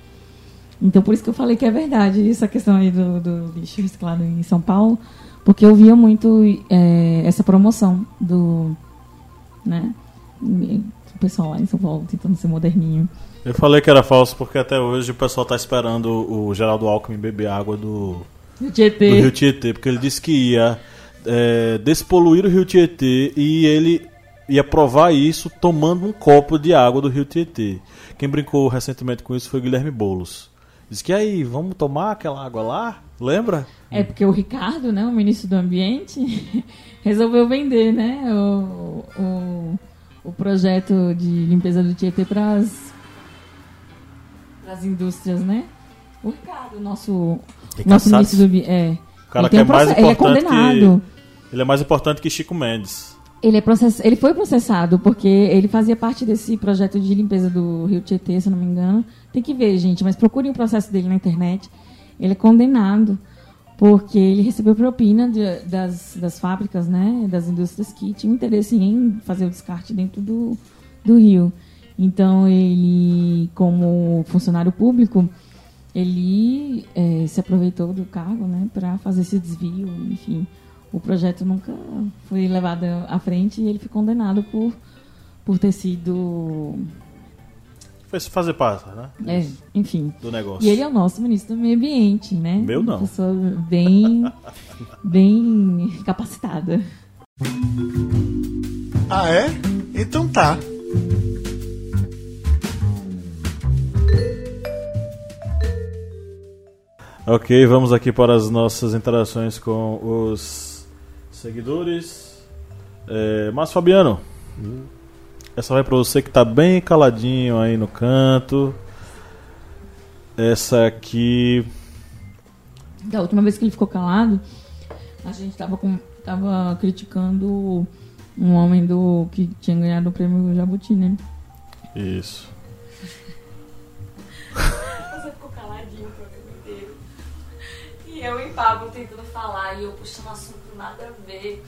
Então, por isso que eu falei que é verdade essa questão aí do, do lixo reciclado em São Paulo, porque eu via muito é, essa promoção do. né? O pessoal lá em São Paulo tentando ser moderninho. Eu falei que era falso porque até hoje o pessoal tá esperando o Geraldo Alckmin beber água do, O do Tietê. Rio Tietê, porque ele disse que ia é, despoluir o Rio Tietê e ele ia provar isso tomando um copo de água do Rio Tietê. Quem brincou recentemente com isso foi Guilherme Boulos. Disse que aí, vamos tomar aquela água lá? Lembra? É porque o Ricardo, né, o ministro do Ambiente, resolveu vender, né, o, o, o projeto de limpeza do Tietê para as indústrias, né? O Ricardo, nosso, Nosso ministro do. É. O cara que é um mais processo- ele é importante condenado. que ele é mais importante que Chico Mendes. Ele, é process... ele foi processado porque ele fazia parte desse projeto de limpeza do Rio Tietê, se não me engano. Tem que ver, gente, mas procurem o processo dele na internet. Ele é condenado porque ele recebeu propina de, das, das fábricas, né, das indústrias que tinham interesse em fazer o descarte dentro do, do rio. Então, ele, como funcionário público, ele é, se aproveitou do cargo né, para fazer esse desvio, enfim o projeto nunca foi levado à frente e ele foi condenado por, por ter sido. Foi fazer parte, né? É, enfim. Do negócio. E ele é o nosso ministro do Meio Ambiente, né? Meu não. Uma pessoa bem, bem capacitada. Ah, é? Então tá. Ok, vamos aqui para as nossas interações com os seguidores. É, Márcio Fabiano, hum. essa vai para você que tá bem caladinho aí no canto. Essa aqui. Da última vez que ele ficou calado, a gente tava, com, tava criticando um homem do que tinha ganhado o prêmio Jabuti, né? Isso. Eu e Pablo tentando falar e eu puxando assunto nada a ver.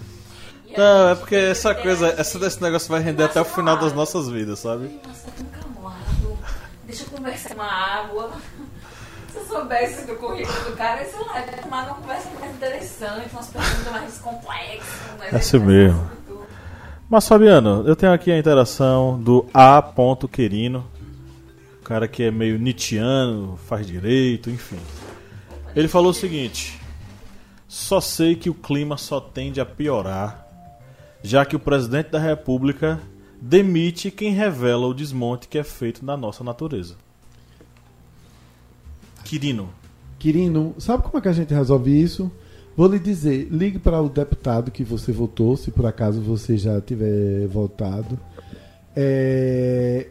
Não, é porque essa coisa, essa desse negócio vai render até o final das nossas vidas, sabe? Nossa, tão calado. Deixa eu conversar uma água. Se eu soubesse do currículo do cara, sei lá, ia tomar uma conversa mais interessante, umas perguntas mais complexas. Mais é assim mesmo. Mas Fabiano, eu tenho aqui a interação do A. Querino, o cara que é meio Nietzscheano, faz direito, enfim. Ele falou o seguinte: só sei que o clima só tende a piorar, já que o presidente da República demite quem revela o desmonte que é feito na nossa natureza. Quirino. Quirino, sabe como é que a gente resolve isso? Vou lhe dizer, ligue para o deputado que você votou, se por acaso você já tiver votado. É,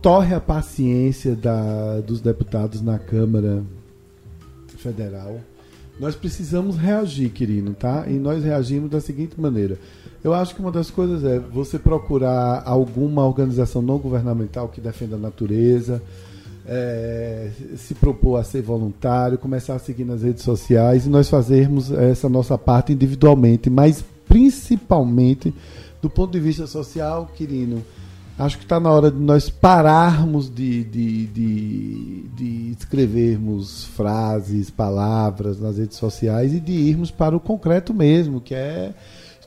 torre a paciência da, dos deputados na Câmara Federal nós precisamos reagir, querido, tá? E nós reagimos da seguinte maneira. Eu acho que uma das coisas é você procurar alguma organização não governamental que defenda a natureza, é, se propor a ser voluntário, começar a seguir nas redes sociais e nós fazermos essa nossa parte individualmente, mas principalmente do ponto de vista social, querido Acho que está na hora de nós pararmos de, de, de, de, escrevermos frases, palavras nas redes sociais e de irmos para o concreto mesmo, que é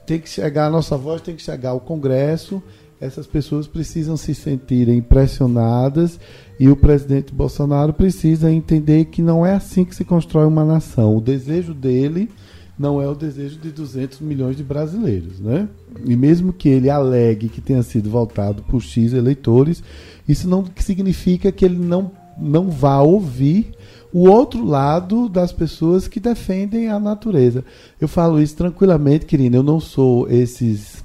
tem que chegar a nossa voz, tem que chegar ao Congresso. Essas pessoas precisam se sentirem pressionadas e o presidente Bolsonaro precisa entender que não é assim que se constrói uma nação. O desejo dele não é o desejo de 200 milhões de brasileiros, né? E mesmo que ele alegue que tenha sido votado por X eleitores, isso não significa que ele não, não vá ouvir o outro lado das pessoas que defendem a natureza. Eu falo isso tranquilamente, querido. Eu não sou esses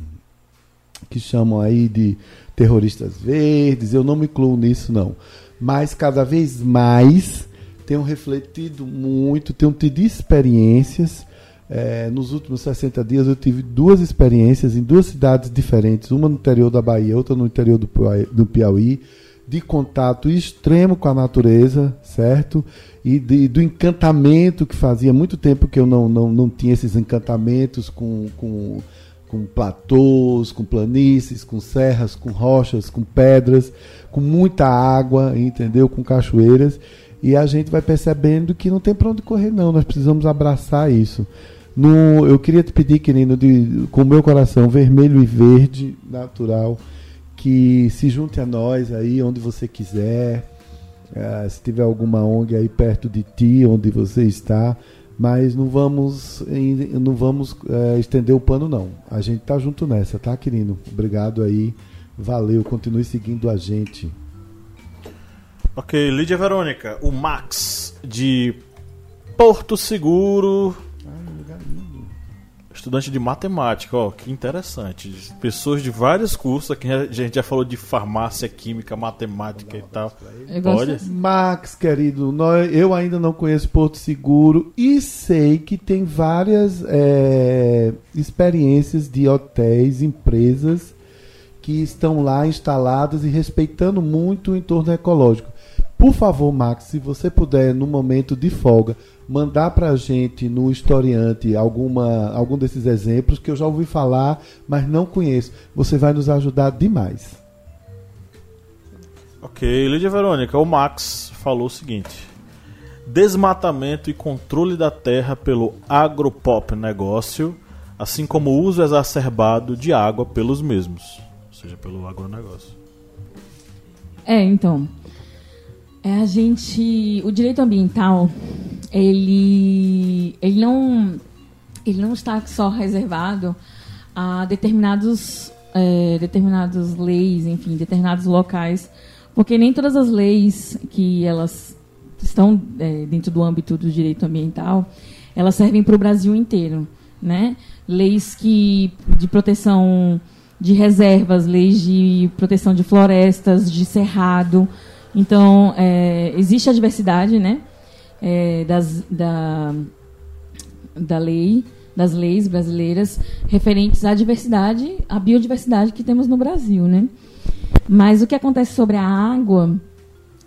que chamam aí de terroristas verdes, eu não me incluo nisso, não. Mas cada vez mais tenho refletido muito, tenho tido experiências é, nos últimos 60 dias eu tive duas experiências em duas cidades diferentes, uma no interior da Bahia, outra no interior do Piauí, de contato extremo com a natureza, certo? E de, do encantamento que fazia muito tempo que eu não, não, não tinha esses encantamentos com, com, com platôs, com planícies, com serras, com rochas, com pedras, com muita água, entendeu? Com cachoeiras. E a gente vai percebendo que não tem para onde correr, não. Nós precisamos abraçar isso. No, eu queria te pedir, querido, de, com o meu coração vermelho e verde, natural, que se junte a nós aí, onde você quiser. Uh, se tiver alguma ONG aí perto de ti, onde você está, mas não vamos, não vamos uh, estender o pano, não. A gente tá junto nessa, tá, querido? Obrigado aí. Valeu, continue seguindo a gente. Ok, Lídia Verônica, o Max de Porto Seguro estudante de matemática, ó, que interessante. Pessoas de vários cursos, aqui a gente já falou de farmácia, química, matemática e tal. Olha. Max, querido, nós- eu ainda não conheço Porto Seguro e sei que tem várias é, experiências de hotéis, empresas que estão lá instaladas e respeitando muito o entorno ecológico. Por favor, Max, se você puder, no momento de folga, mandar pra gente no historiante alguma, algum desses exemplos que eu já ouvi falar, mas não conheço. Você vai nos ajudar demais. ok, Lídia Verônica, o Max falou o seguinte: desmatamento e controle da terra pelo agropop negócio, assim como o uso exacerbado de água pelos mesmos, ou seja, pelo agronegócio. É, então. É a gente. O direito ambiental, ele. ele não. Ele não está só reservado a determinados. É, determinadas leis, enfim, determinados locais. Porque nem todas as leis que elas estão é, dentro do âmbito do direito ambiental, elas servem para o Brasil inteiro, né? Leis que de proteção de reservas, leis de proteção de florestas, de cerrado. Então, é, existe a diversidade, né? é, das, da, da lei, das leis brasileiras referentes à diversidade, à biodiversidade que temos no Brasil, né? Mas o que acontece sobre a água,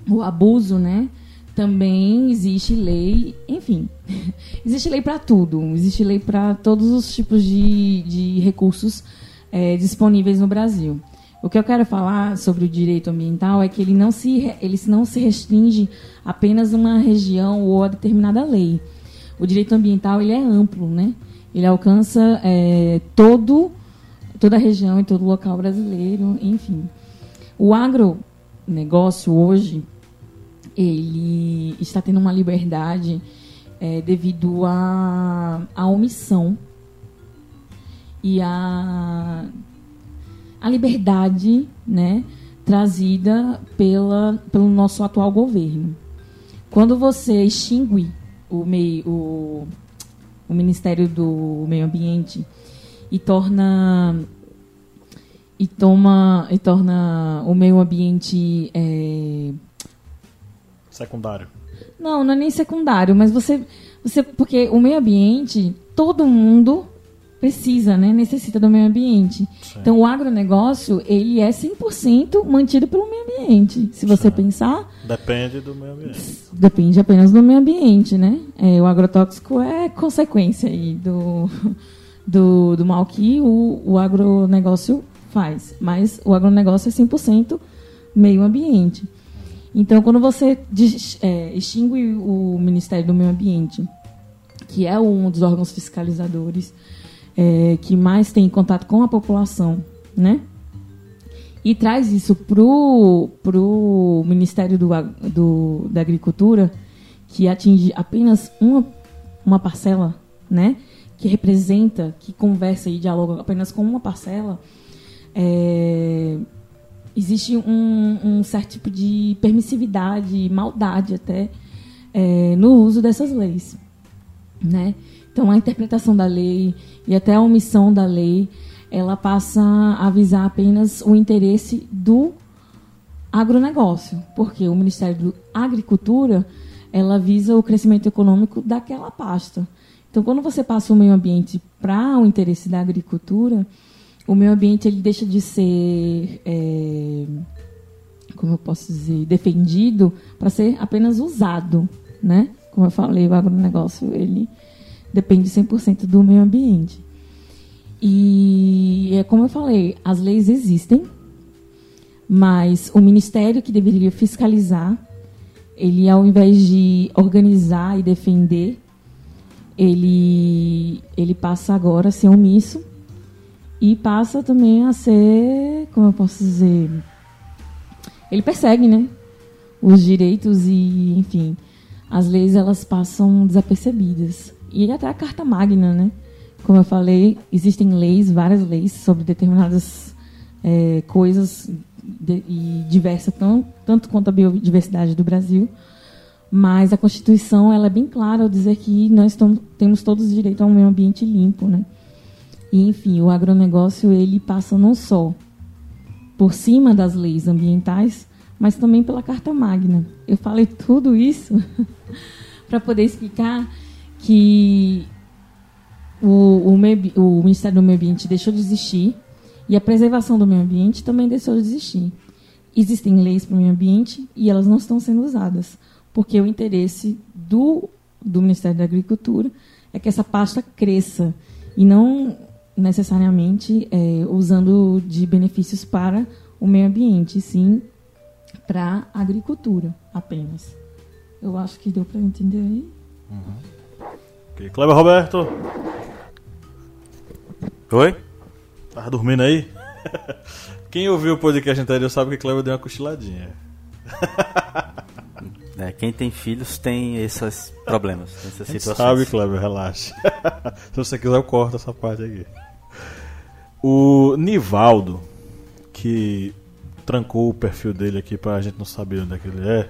o abuso, né? Também existe lei, enfim, existe lei para tudo, existe lei para todos os tipos de, de recursos eh, disponíveis no Brasil. O que eu quero falar sobre o direito ambiental é que ele não se, ele não se restringe apenas a uma região ou a determinada lei. O direito ambiental ele é amplo, né? Ele alcança eh, todo, toda a região e todo local brasileiro, enfim. O agronegócio hoje ele está tendo uma liberdade eh, devido à à omissão e à a liberdade né, trazida pela, pelo nosso atual governo. Quando você extingue o, meio, o, o Ministério do Meio Ambiente e torna e toma e torna o meio ambiente é, Secundário. não, não é nem secundário, mas você, você porque o meio ambiente, todo mundo precisa, né? Necessita do meio ambiente. Então o agronegócio, ele é 100% mantido pelo meio ambiente. Se você pensar, Depende do meio ambiente. depende apenas do meio ambiente, né? É, o agrotóxico é consequência aí do, do, do mal que o, o agronegócio faz. Mas o agronegócio é 100% meio ambiente. Então, quando você é, extingue o Ministério do Meio Ambiente, que é um dos órgãos fiscalizadores é, que mais tem contato com a população, né? E traz isso pro, pro Ministério do, do, da Agricultura, que atinge apenas uma, uma parcela, né? Que representa, que conversa e dialoga apenas com uma parcela, é, existe um, um certo tipo de permissividade, maldade até, é, no uso dessas leis. Né? Então, a interpretação da lei e até a omissão da lei, ela passa a visar apenas o interesse do agronegócio, porque o Ministério da Agricultura, ela visa o crescimento econômico daquela pasta. Então, quando você passa o meio ambiente para o interesse da agricultura, o meio ambiente ele deixa de ser, é, como eu posso dizer, defendido para ser apenas usado, né? Como eu falei, o agronegócio ele depende 100% do meio ambiente. E é como eu falei, as leis existem, mas o ministério que deveria fiscalizar, ele ao invés de organizar e defender, ele ele passa agora a ser omisso e passa também a ser, como eu posso dizer, ele persegue, né? Os direitos e, enfim, as leis elas passam desapercebidas. E até a Carta Magna, né? Como eu falei, existem leis, várias leis sobre determinadas eh, coisas de, e diversas, tão, tanto quanto a biodiversidade do Brasil. Mas a Constituição ela é bem clara ao dizer que nós temos todos direito a um meio ambiente limpo, né? E, enfim, o agronegócio ele passa não só por cima das leis ambientais, mas também pela Carta Magna. Eu falei tudo isso para poder explicar que o, o, meio, o Ministério do Meio Ambiente deixou de existir e a preservação do meio ambiente também deixou de existir. Existem leis para o meio ambiente e elas não estão sendo usadas, porque o interesse do, do Ministério da Agricultura é que essa pasta cresça e não necessariamente é, usando de benefícios para o meio ambiente, sim para a agricultura apenas. Eu acho que deu para entender aí. Uhum. Okay. Cleber Roberto. Oi? Tava dormindo aí? Quem ouviu o podcast anterior sabe que Cleber deu uma cochiladinha. É, quem tem filhos tem esses problemas, essas situações. Sabe, Cleber, relaxa. Se você quiser, eu corto essa parte aqui. O Nivaldo, que trancou o perfil dele aqui pra gente não saber onde é que ele é,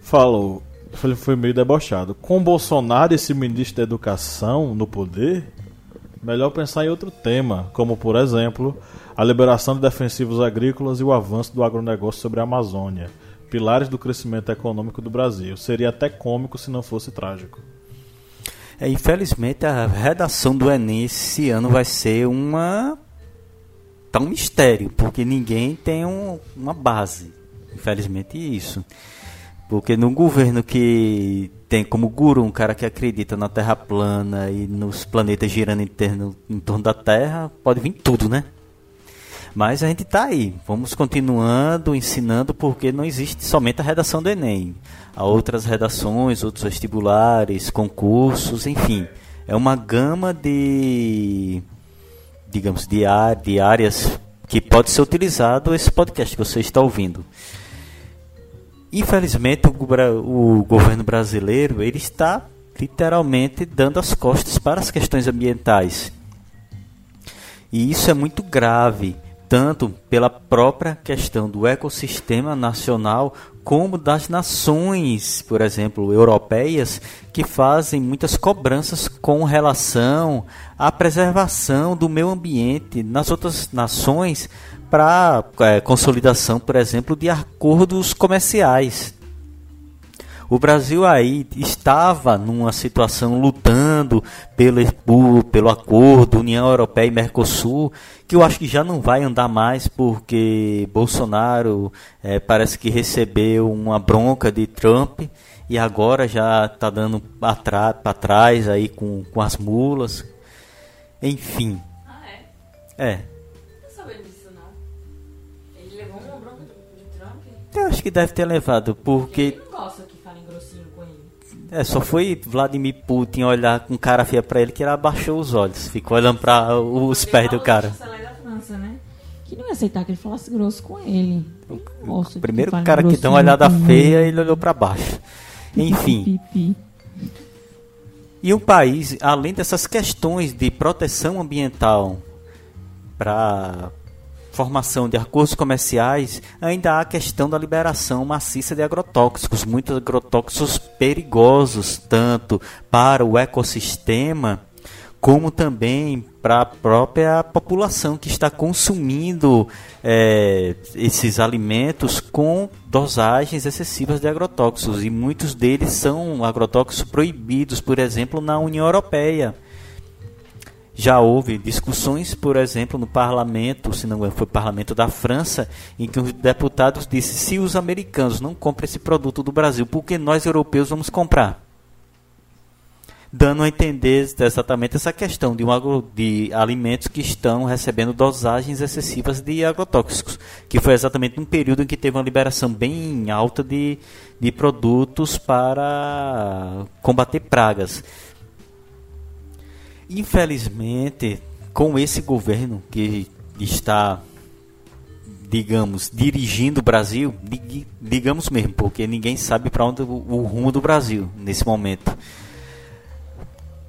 falou, ele foi meio debochado. Com Bolsonaro, esse ministro da Educação no poder, melhor pensar em outro tema, como por exemplo, a liberação de defensivos agrícolas e o avanço do agronegócio sobre a Amazônia, pilares do crescimento econômico do Brasil. Seria até cômico se não fosse trágico. É, infelizmente, a redação do Enem esse ano vai ser uma tá um mistério, porque ninguém tem um, uma base. Infelizmente, isso. Porque num governo que tem como guru um cara que acredita na Terra plana e nos planetas girando interno, em torno da Terra, pode vir tudo, né? Mas a gente está aí, vamos continuando ensinando porque não existe somente a redação do Enem. Há outras redações, outros vestibulares, concursos, enfim. É uma gama de, digamos, de áreas que pode ser utilizado esse podcast que você está ouvindo. Infelizmente, o, o governo brasileiro ele está literalmente dando as costas para as questões ambientais. E isso é muito grave tanto pela própria questão do ecossistema nacional como das nações, por exemplo, europeias, que fazem muitas cobranças com relação à preservação do meio ambiente nas outras nações para é, consolidação, por exemplo, de acordos comerciais. O Brasil aí estava numa situação lutando pelo, pelo acordo União Europeia e Mercosul, que eu acho que já não vai andar mais porque Bolsonaro é, parece que recebeu uma bronca de Trump e agora já está dando para trás aí com, com as mulas. Enfim. Ah, é? É. Eu acho que deve ter levado, porque... Ele não gosta que é, só foi Vladimir Putin olhar com cara feia pra ele que ele abaixou os olhos. Ficou olhando pra os pés do cara. Da França, né? Que não ia aceitar que ele falasse grosso com ele. O primeiro que cara que deu uma olhada feia, ele olhou para baixo. Enfim. E um país, além dessas questões de proteção ambiental para formação de acordos comerciais, ainda há a questão da liberação maciça de agrotóxicos, muitos agrotóxicos perigosos, tanto para o ecossistema como também para a própria população que está consumindo é, esses alimentos com dosagens excessivas de agrotóxicos. E muitos deles são agrotóxicos proibidos, por exemplo, na União Europeia. Já houve discussões, por exemplo, no parlamento, se não foi o parlamento da França, em que os deputados disseram se os americanos não compram esse produto do Brasil, por que nós europeus vamos comprar? Dando a entender exatamente essa questão de, um agro, de alimentos que estão recebendo dosagens excessivas de agrotóxicos, que foi exatamente um período em que teve uma liberação bem alta de, de produtos para combater pragas. Infelizmente, com esse governo que está, digamos, dirigindo o Brasil, digamos mesmo, porque ninguém sabe para onde o rumo do Brasil nesse momento.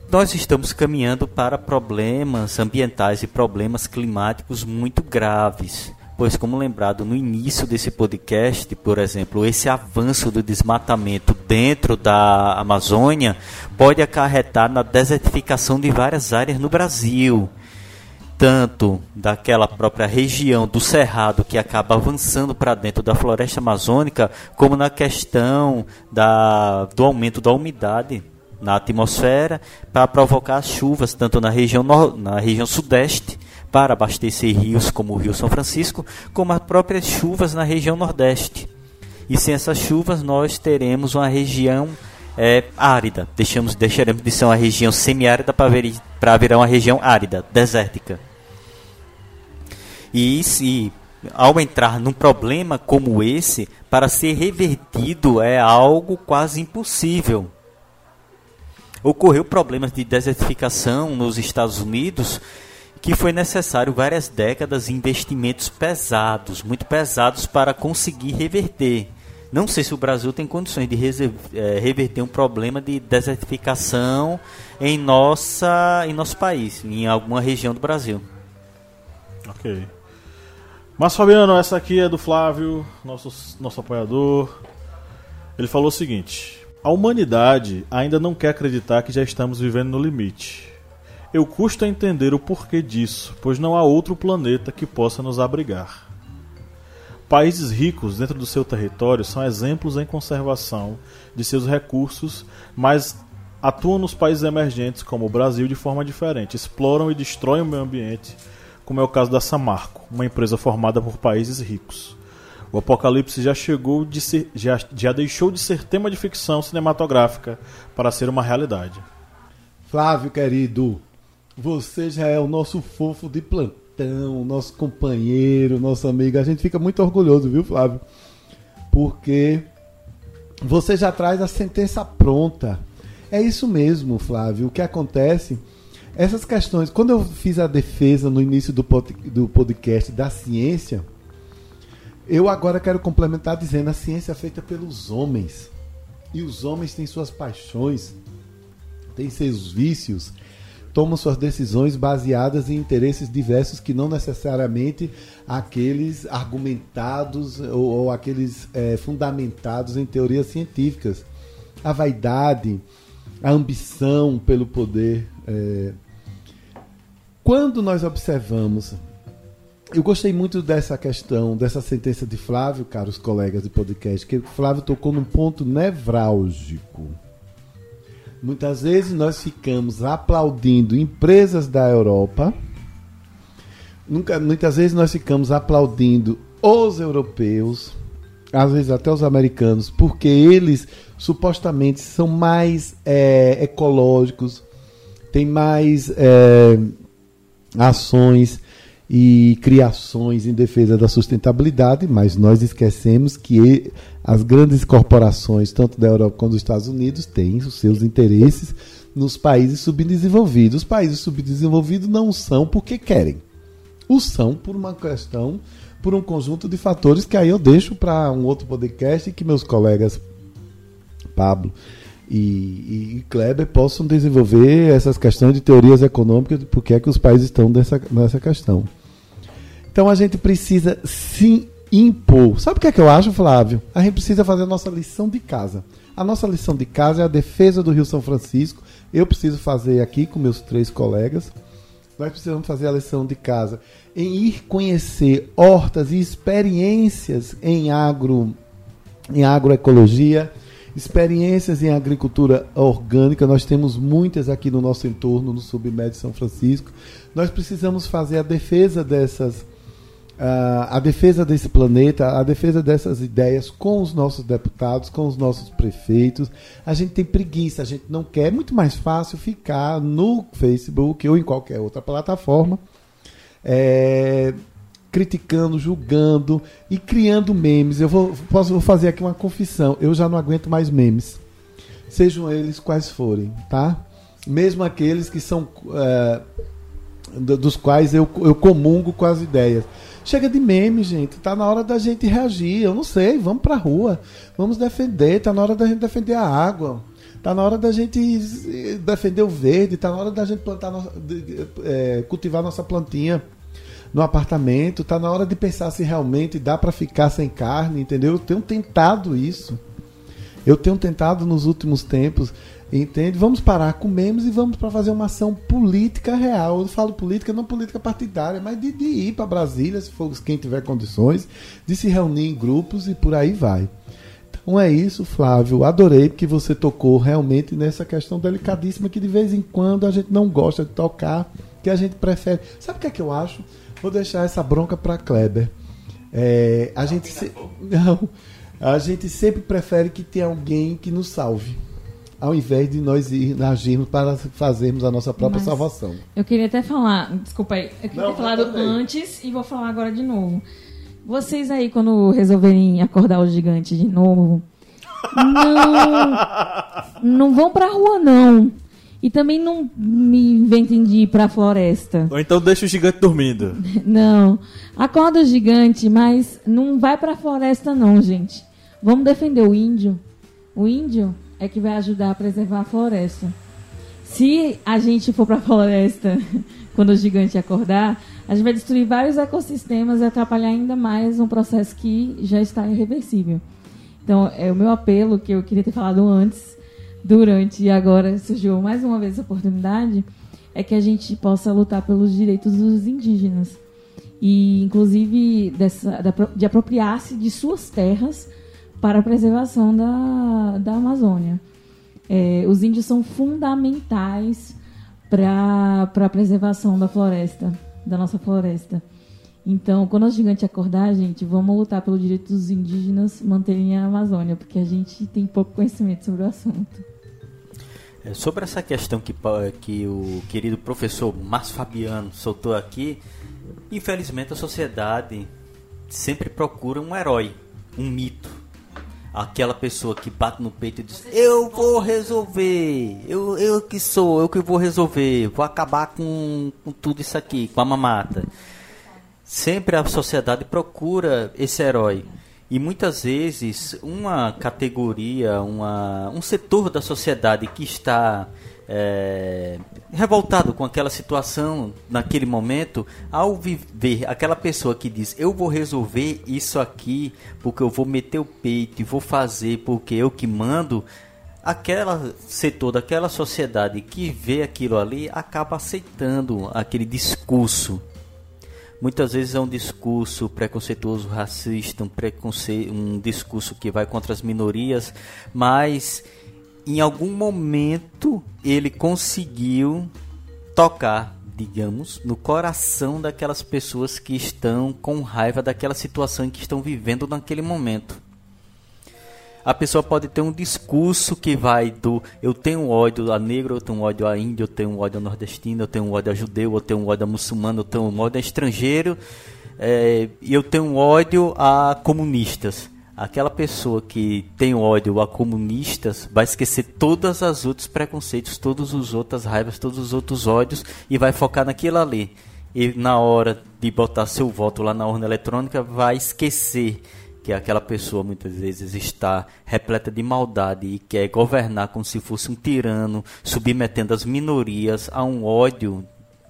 Nós estamos caminhando para problemas ambientais e problemas climáticos muito graves pois, como lembrado no início desse podcast, por exemplo, esse avanço do desmatamento dentro da Amazônia pode acarretar na desertificação de várias áreas no Brasil. tanto daquela própria região do cerrado que acaba avançando para dentro da floresta amazônica, como na questão da, do aumento da umidade na atmosfera para provocar chuvas tanto na região, na região sudeste para abastecer rios como o Rio São Francisco, como as próprias chuvas na região nordeste. E sem essas chuvas nós teremos uma região é, árida. Deixamos, deixaremos de ser uma região semiárida para virar uma região árida, desértica. E se ao entrar num problema como esse, para ser revertido é algo quase impossível. Ocorreu problemas de desertificação nos Estados Unidos que foi necessário várias décadas e investimentos pesados, muito pesados para conseguir reverter. Não sei se o Brasil tem condições de é, reverter um problema de desertificação em, nossa, em nosso país, em alguma região do Brasil. Ok. Mas Fabiano, essa aqui é do Flávio, nosso, nosso apoiador. Ele falou o seguinte: A humanidade ainda não quer acreditar que já estamos vivendo no limite. Eu custo a entender o porquê disso, pois não há outro planeta que possa nos abrigar. Países ricos dentro do seu território são exemplos em conservação de seus recursos, mas atuam nos países emergentes, como o Brasil, de forma diferente, exploram e destroem o meio ambiente, como é o caso da Samarco, uma empresa formada por países ricos. O apocalipse já chegou de ser, já, já deixou de ser tema de ficção cinematográfica para ser uma realidade. Flávio querido, você já é o nosso fofo de plantão, nosso companheiro, nosso amigo. A gente fica muito orgulhoso, viu, Flávio? Porque você já traz a sentença pronta. É isso mesmo, Flávio. O que acontece? Essas questões. Quando eu fiz a defesa no início do podcast da ciência, eu agora quero complementar dizendo a ciência é feita pelos homens. E os homens têm suas paixões, têm seus vícios tomam suas decisões baseadas em interesses diversos que não necessariamente aqueles argumentados ou, ou aqueles é, fundamentados em teorias científicas. A vaidade, a ambição pelo poder. É... Quando nós observamos. Eu gostei muito dessa questão, dessa sentença de Flávio, caros colegas de podcast, que Flávio tocou num ponto nevrálgico Muitas vezes nós ficamos aplaudindo empresas da Europa. Nunca, muitas vezes nós ficamos aplaudindo os europeus, às vezes até os americanos, porque eles supostamente são mais é, ecológicos, têm mais é, ações e criações em defesa da sustentabilidade, mas nós esquecemos que as grandes corporações, tanto da Europa quanto dos Estados Unidos, têm os seus interesses nos países subdesenvolvidos. Os países subdesenvolvidos não são porque querem. O são por uma questão, por um conjunto de fatores que aí eu deixo para um outro podcast que meus colegas Pablo e, e, Kleber possam desenvolver essas questões de teorias econômicas de por que é que os países estão nessa, nessa questão. Então a gente precisa se impor. Sabe o que é que eu acho, Flávio? A gente precisa fazer a nossa lição de casa. A nossa lição de casa é a defesa do Rio São Francisco. Eu preciso fazer aqui com meus três colegas. Nós precisamos fazer a lição de casa em ir conhecer hortas e experiências em agro, em agroecologia, experiências em agricultura orgânica. Nós temos muitas aqui no nosso entorno, no Submédio São Francisco. Nós precisamos fazer a defesa dessas a defesa desse planeta, a defesa dessas ideias com os nossos deputados, com os nossos prefeitos. A gente tem preguiça, a gente não quer. É muito mais fácil ficar no Facebook ou em qualquer outra plataforma é, criticando, julgando e criando memes. Eu vou, posso, vou fazer aqui uma confissão: eu já não aguento mais memes, sejam eles quais forem, tá? Mesmo aqueles que são. Uh, dos quais eu, eu comungo com as ideias. Chega de meme, gente. Tá na hora da gente reagir. Eu não sei, vamos pra rua. Vamos defender. Tá na hora da gente defender a água. Tá na hora da gente defender o verde. Tá na hora da gente plantar nossa, é, cultivar nossa plantinha no apartamento. Tá na hora de pensar se realmente dá para ficar sem carne, entendeu? Eu tenho tentado isso. Eu tenho tentado nos últimos tempos, entende? Vamos parar com memes e vamos para fazer uma ação política real. Eu falo política, não política partidária, mas de, de ir para Brasília, se for quem tiver condições, de se reunir em grupos e por aí vai. Então é isso, Flávio. Adorei que você tocou realmente nessa questão delicadíssima que de vez em quando a gente não gosta de tocar, que a gente prefere. Sabe o que é que eu acho? Vou deixar essa bronca para Kleber. É, a gente se... não, a gente sempre prefere que tenha alguém que nos salve, ao invés de nós ir, agirmos para fazermos a nossa própria Mas salvação. Eu queria até falar, desculpa aí, eu queria Não, ter falado também. antes e vou falar agora de novo. Vocês aí, quando resolverem acordar o gigante de novo, não, não vão pra rua, não. E também não me inventem de ir pra floresta. Ou então deixa o gigante dormindo. Não. Acorda o gigante, mas não vai pra floresta, não, gente. Vamos defender o índio. O índio é que vai ajudar a preservar a floresta. Se a gente for pra floresta quando o gigante acordar, a gente vai destruir vários ecossistemas e atrapalhar ainda mais um processo que já está irreversível. Então, é o meu apelo que eu queria ter falado antes, durante e agora surgiu mais uma vez essa oportunidade, é que a gente possa lutar pelos direitos dos indígenas e inclusive dessa, de apropriar-se de suas terras para a preservação da, da Amazônia. É, os índios são fundamentais para a preservação da floresta, da nossa floresta. Então, quando o gigante acordar, gente, vamos lutar pelo direito dos indígenas manterem a Amazônia, porque a gente tem pouco conhecimento sobre o assunto. É, Sobre essa questão que, que o querido professor Márcio Fabiano soltou aqui, infelizmente a sociedade sempre procura um herói, um mito. Aquela pessoa que bate no peito e diz: Eu vou resolver, eu, eu que sou, eu que vou resolver, vou acabar com, com tudo isso aqui, com a mamata. Sempre a sociedade procura esse herói. E muitas vezes uma categoria, uma, um setor da sociedade que está é, revoltado com aquela situação naquele momento, ao viver aquela pessoa que diz eu vou resolver isso aqui porque eu vou meter o peito e vou fazer porque eu que mando, aquela setor daquela sociedade que vê aquilo ali acaba aceitando aquele discurso. Muitas vezes é um discurso preconceituoso, racista, um, preconce... um discurso que vai contra as minorias, mas em algum momento ele conseguiu tocar, digamos, no coração daquelas pessoas que estão com raiva daquela situação que estão vivendo naquele momento. A pessoa pode ter um discurso que vai do eu tenho ódio a negro, eu tenho ódio a índio, eu tenho ódio a nordestino, eu tenho ódio a judeu, eu tenho ódio a muçulmano, eu tenho ódio a estrangeiro é, eu tenho ódio a comunistas. Aquela pessoa que tem ódio a comunistas vai esquecer todas as outros preconceitos, todas as outras raivas, todos os outros ódios e vai focar naquilo ali. E na hora de botar seu voto lá na urna eletrônica vai esquecer que aquela pessoa muitas vezes está repleta de maldade e quer governar como se fosse um tirano, submetendo as minorias a um ódio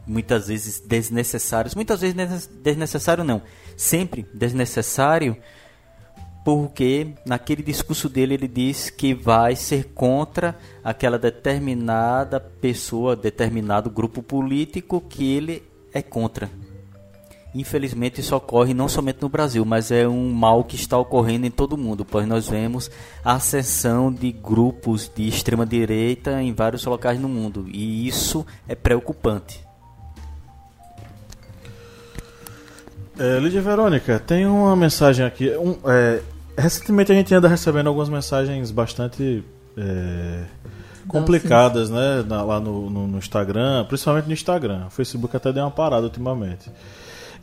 muitas vezes desnecessário, muitas vezes des- desnecessário não, sempre desnecessário, porque naquele discurso dele ele diz que vai ser contra aquela determinada pessoa, determinado grupo político que ele é contra. Infelizmente isso ocorre não somente no Brasil, mas é um mal que está ocorrendo em todo o mundo, pois nós vemos a ascensão de grupos de extrema direita em vários locais no mundo, e isso é preocupante. É, Lídia Verônica, tem uma mensagem aqui. Um, é, recentemente a gente anda recebendo algumas mensagens bastante é, complicadas, né? lá no, no- no Instagram, principalmente no Instagram. O Facebook até deu uma parada ultimamente.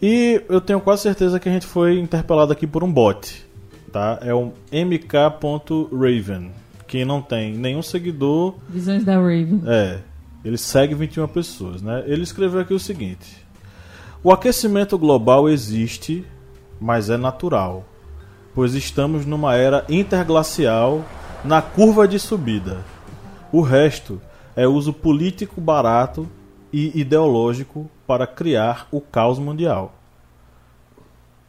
E eu tenho quase certeza que a gente foi interpelado aqui por um bot. Tá? É um mk.raven. Que não tem nenhum seguidor Visões da Raven. é, ele segue 21 pessoas, né? Ele escreveu aqui o seguinte: O aquecimento global existe, mas é natural, pois estamos numa era interglacial na curva de subida. O resto é uso político barato e ideológico para criar o caos mundial.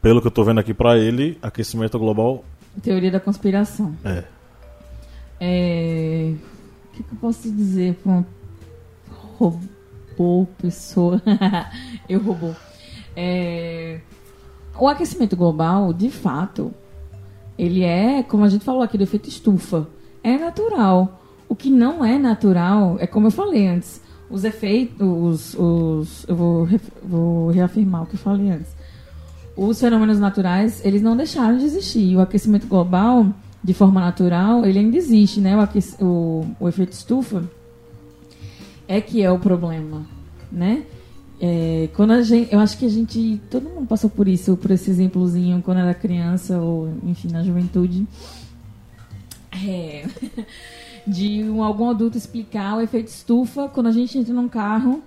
Pelo que eu tô vendo aqui para ele, aquecimento global Teoria da conspiração. é. É, o que, que eu posso dizer para uma robô, pessoa? eu robô. É, o aquecimento global, de fato, ele é, como a gente falou aqui, do efeito estufa. É natural. O que não é natural é como eu falei antes. Os efeitos, os, eu vou, vou reafirmar o que eu falei antes. Os fenômenos naturais, eles não deixaram de existir. O aquecimento global, de forma natural, ele ainda existe, né? O, o, o efeito estufa é que é o problema, né? É, quando a gente, eu acho que a gente, todo mundo passou por isso, por esse exemplozinho quando era criança ou, enfim, na juventude. É, de um, algum adulto explicar o efeito estufa quando a gente entra num carro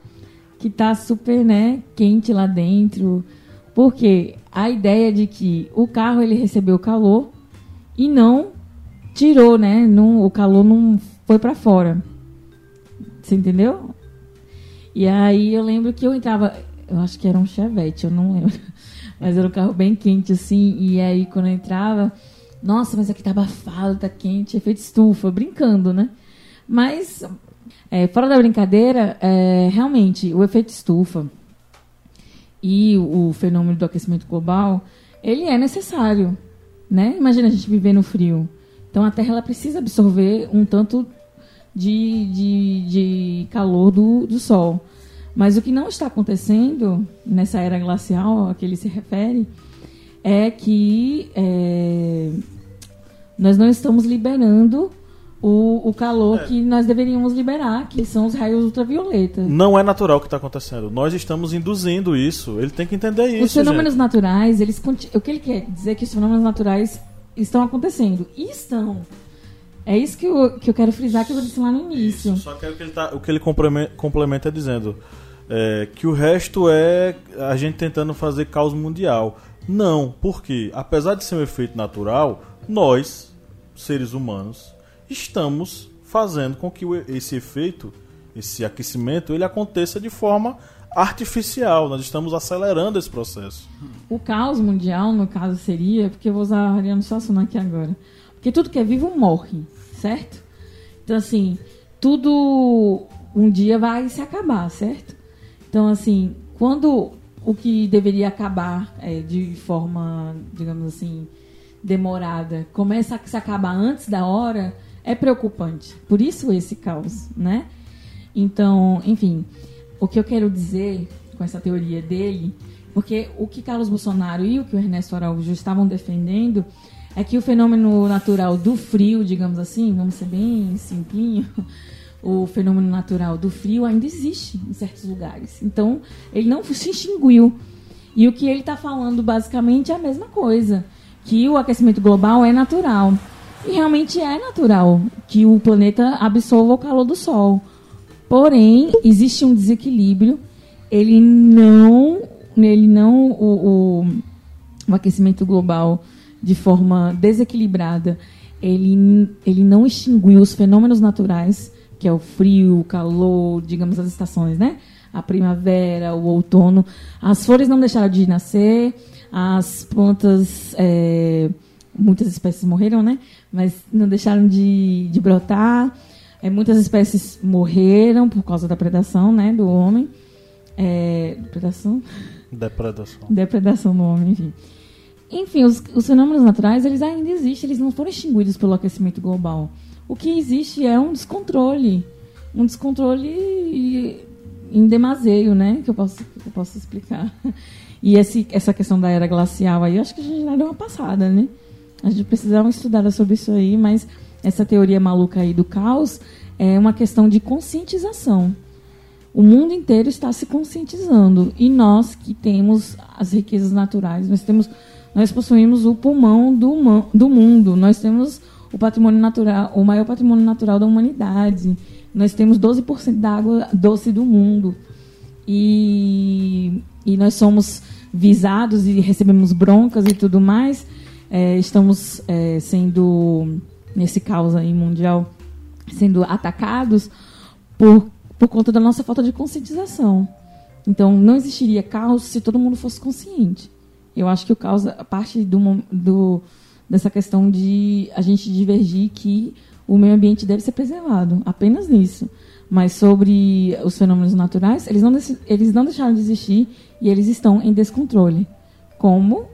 que está super, né, quente lá dentro. Porque a ideia de que o carro ele recebeu calor e não tirou, né? Não, o calor não foi para fora. Você entendeu? E aí eu lembro que eu entrava, eu acho que era um Chevette, eu não lembro. Mas era um carro bem quente assim, e aí quando eu entrava, nossa, mas aqui tá abafado, tá quente, efeito estufa, brincando, né? Mas, é, fora da brincadeira, é, realmente, o efeito estufa e o, fenômeno do aquecimento global, ele é necessário, né? Imagina a gente viver no frio. Então, a Terra ela precisa absorver um tanto de, de, de calor do, do Sol. Mas o que não está acontecendo nessa era glacial a que ele se refere é que é, nós não estamos liberando o, o calor é. que nós deveríamos liberar, que são os raios ultravioleta. Não é natural o que está acontecendo. Nós estamos induzindo isso. Ele tem que entender isso. Os fenômenos gente. naturais, eles o que ele quer dizer é que os fenômenos naturais estão acontecendo. E estão. É isso que eu, que eu quero frisar que eu disse lá no início. Isso, só que o que ele, tá, o que ele complementa, complementa é dizendo é, que o resto é a gente tentando fazer caos mundial. Não, porque apesar de ser um efeito natural, nós, seres humanos, estamos fazendo com que esse efeito, esse aquecimento, ele aconteça de forma artificial. Nós estamos acelerando esse processo. O caos mundial, no caso, seria, porque eu vou usar a Ariano Suassuna aqui agora, porque tudo que é vivo morre, certo? Então, assim, tudo um dia vai se acabar, certo? Então, assim, quando o que deveria acabar é, de forma, digamos assim, demorada, começa a se acabar antes da hora, é preocupante. Por isso esse caos, né? Então, enfim, o que eu quero dizer com essa teoria dele, porque o que Carlos Bolsonaro e o que o Ernesto Araújo estavam defendendo é que o fenômeno natural do frio, digamos assim, vamos ser bem simplinho, o fenômeno natural do frio ainda existe em certos lugares. Então, ele não se extinguiu. E o que ele está falando basicamente é a mesma coisa que o aquecimento global é natural. E realmente é natural que o planeta absorva o calor do Sol. Porém, existe um desequilíbrio. Ele não, ele não o, o, o aquecimento global de forma desequilibrada, ele, ele não extinguiu os fenômenos naturais, que é o frio, o calor, digamos as estações, né? A primavera, o outono. As flores não deixaram de nascer, as plantas, é, muitas espécies morreram, né? Mas não deixaram de, de brotar. É, muitas espécies morreram por causa da predação, né, do homem. É, predação? Depredação. Depredação do homem, enfim. Enfim, os, os fenômenos naturais, eles ainda existem, eles não foram extinguidos pelo aquecimento global. O que existe é um descontrole. Um descontrole em demaseio, né? Que eu posso, que eu posso explicar. E esse, essa questão da era glacial aí, eu acho que a gente já deu uma passada, né? A gente precisa dar uma estudada sobre isso aí, mas essa teoria maluca aí do caos é uma questão de conscientização. O mundo inteiro está se conscientizando e nós que temos as riquezas naturais, nós temos, nós possuímos o pulmão do, do mundo, nós temos o patrimônio natural, o maior patrimônio natural da humanidade. Nós temos 12% da água doce do mundo. E, e nós somos visados e recebemos broncas e tudo mais, é, estamos é, sendo, nesse caos aí mundial, sendo atacados por, por conta da nossa falta de conscientização. Então, não existiria caos se todo mundo fosse consciente. Eu acho que o caos parte do, do, dessa questão de a gente divergir que o meio ambiente deve ser preservado, apenas nisso. Mas sobre os fenômenos naturais, eles não, eles não deixaram de existir e eles estão em descontrole, como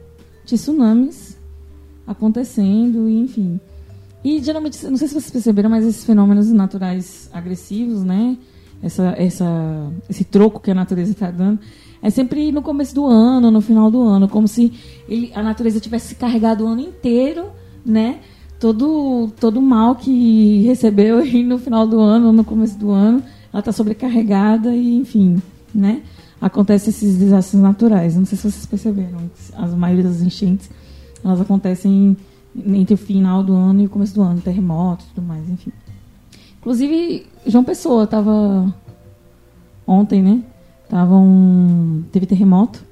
tsunamis acontecendo, enfim. E geralmente, não sei se vocês perceberam, mas esses fenômenos naturais agressivos, né? Essa, essa, esse troco que a natureza está dando, é sempre no começo do ano, no final do ano, como se ele, a natureza tivesse carregado o ano inteiro, né? Todo todo mal que recebeu e no final do ano, no começo do ano, ela está sobrecarregada e, enfim, né? Acontecem esses desastres naturais. Não sei se vocês perceberam, as maioria das enchentes elas acontecem entre o final do ano e o começo do ano, terremotos tudo mais, enfim. Inclusive, João Pessoa estava ontem, né? Tava um, teve terremoto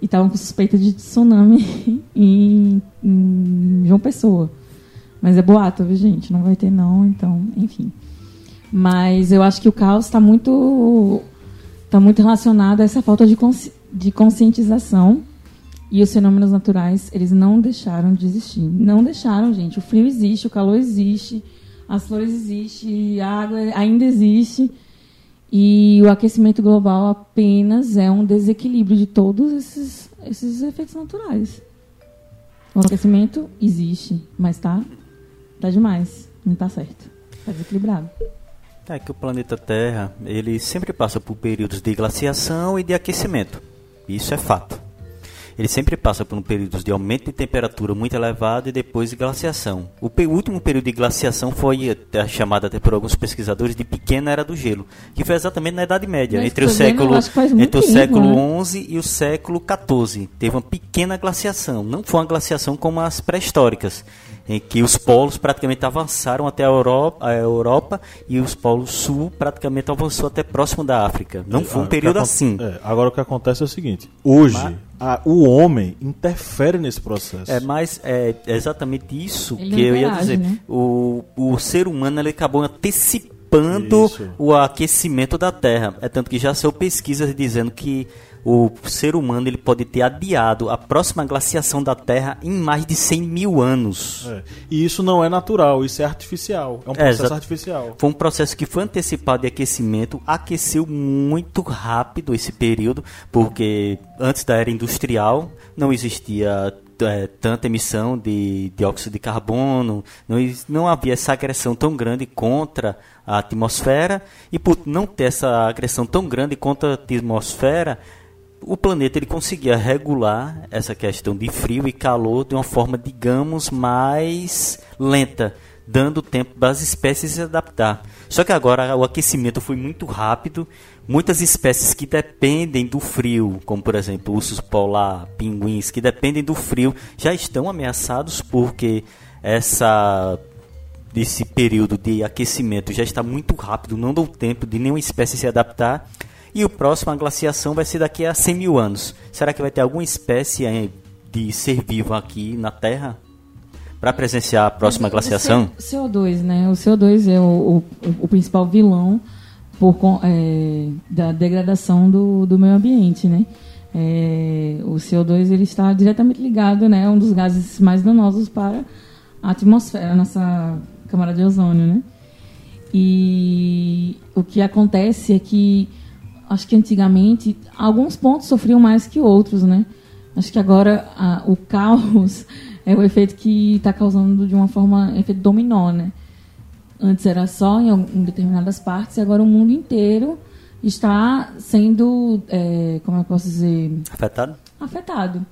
e estavam com suspeita de tsunami em, em, João Pessoa. Mas é boato, viu, gente? Não vai ter não, então, enfim. Mas eu acho que o caos está muito tá muito relacionado a essa falta de, consci, de conscientização e os fenômenos naturais, eles não deixaram de existir. Não deixaram, gente. O frio existe, o calor existe, as flores existem, a água ainda existe. E o aquecimento global apenas é um desequilíbrio de todos esses, esses efeitos naturais. O aquecimento existe, mas tá, tá demais. Não tá certo. Tá desequilibrado. É que o planeta Terra, ele sempre passa por períodos de glaciação e de aquecimento. Isso é fato ele sempre passa por um período de aumento de temperatura muito elevado e depois de glaciação. O último período de glaciação foi até chamado até por alguns pesquisadores de pequena era do gelo, que foi exatamente na Idade Média, entre o século entre o século XI né? e o século XIV. Teve uma pequena glaciação, não foi uma glaciação como as pré-históricas em que os polos praticamente avançaram até a Europa, a Europa e os polos sul praticamente avançou até próximo da África. Não foi um período assim. É, agora o que acontece é o seguinte: hoje mas, a, o homem interfere nesse processo. É, mas é exatamente isso ele que eu ia dizer. Né? O, o ser humano ele acabou antecipando isso. o aquecimento da Terra. É tanto que já saiu pesquisas dizendo que o ser humano ele pode ter adiado a próxima glaciação da Terra em mais de 100 mil anos. É. E isso não é natural, isso é artificial. É um processo é, artificial. Foi um processo que foi antecipado de aquecimento, aqueceu muito rápido esse período, porque antes da era industrial não existia é, tanta emissão de dióxido de carbono, não, não havia essa agressão tão grande contra a atmosfera, e por não ter essa agressão tão grande contra a atmosfera, o planeta ele conseguia regular essa questão de frio e calor de uma forma, digamos, mais lenta, dando tempo das espécies se adaptar. Só que agora o aquecimento foi muito rápido, muitas espécies que dependem do frio, como por exemplo ursos polar, pinguins, que dependem do frio, já estão ameaçados porque essa desse período de aquecimento já está muito rápido, não deu tempo de nenhuma espécie se adaptar e o próximo, a glaciação, vai ser daqui a 100 mil anos. Será que vai ter alguma espécie de ser vivo aqui na Terra para presenciar a próxima glaciação? O CO2, né? O CO2 é o, o, o principal vilão por, é, da degradação do, do meio ambiente, né? É, o CO2 ele está diretamente ligado, né? É um dos gases mais danosos para a atmosfera, a nossa camada de ozônio, né? E o que acontece é que acho que antigamente alguns pontos sofriam mais que outros, né? Acho que agora a, o caos é o efeito que está causando de uma forma efeito dominó, né? Antes era só em, em determinadas partes e agora o mundo inteiro está sendo, é, como eu posso dizer, afetado. Afetado.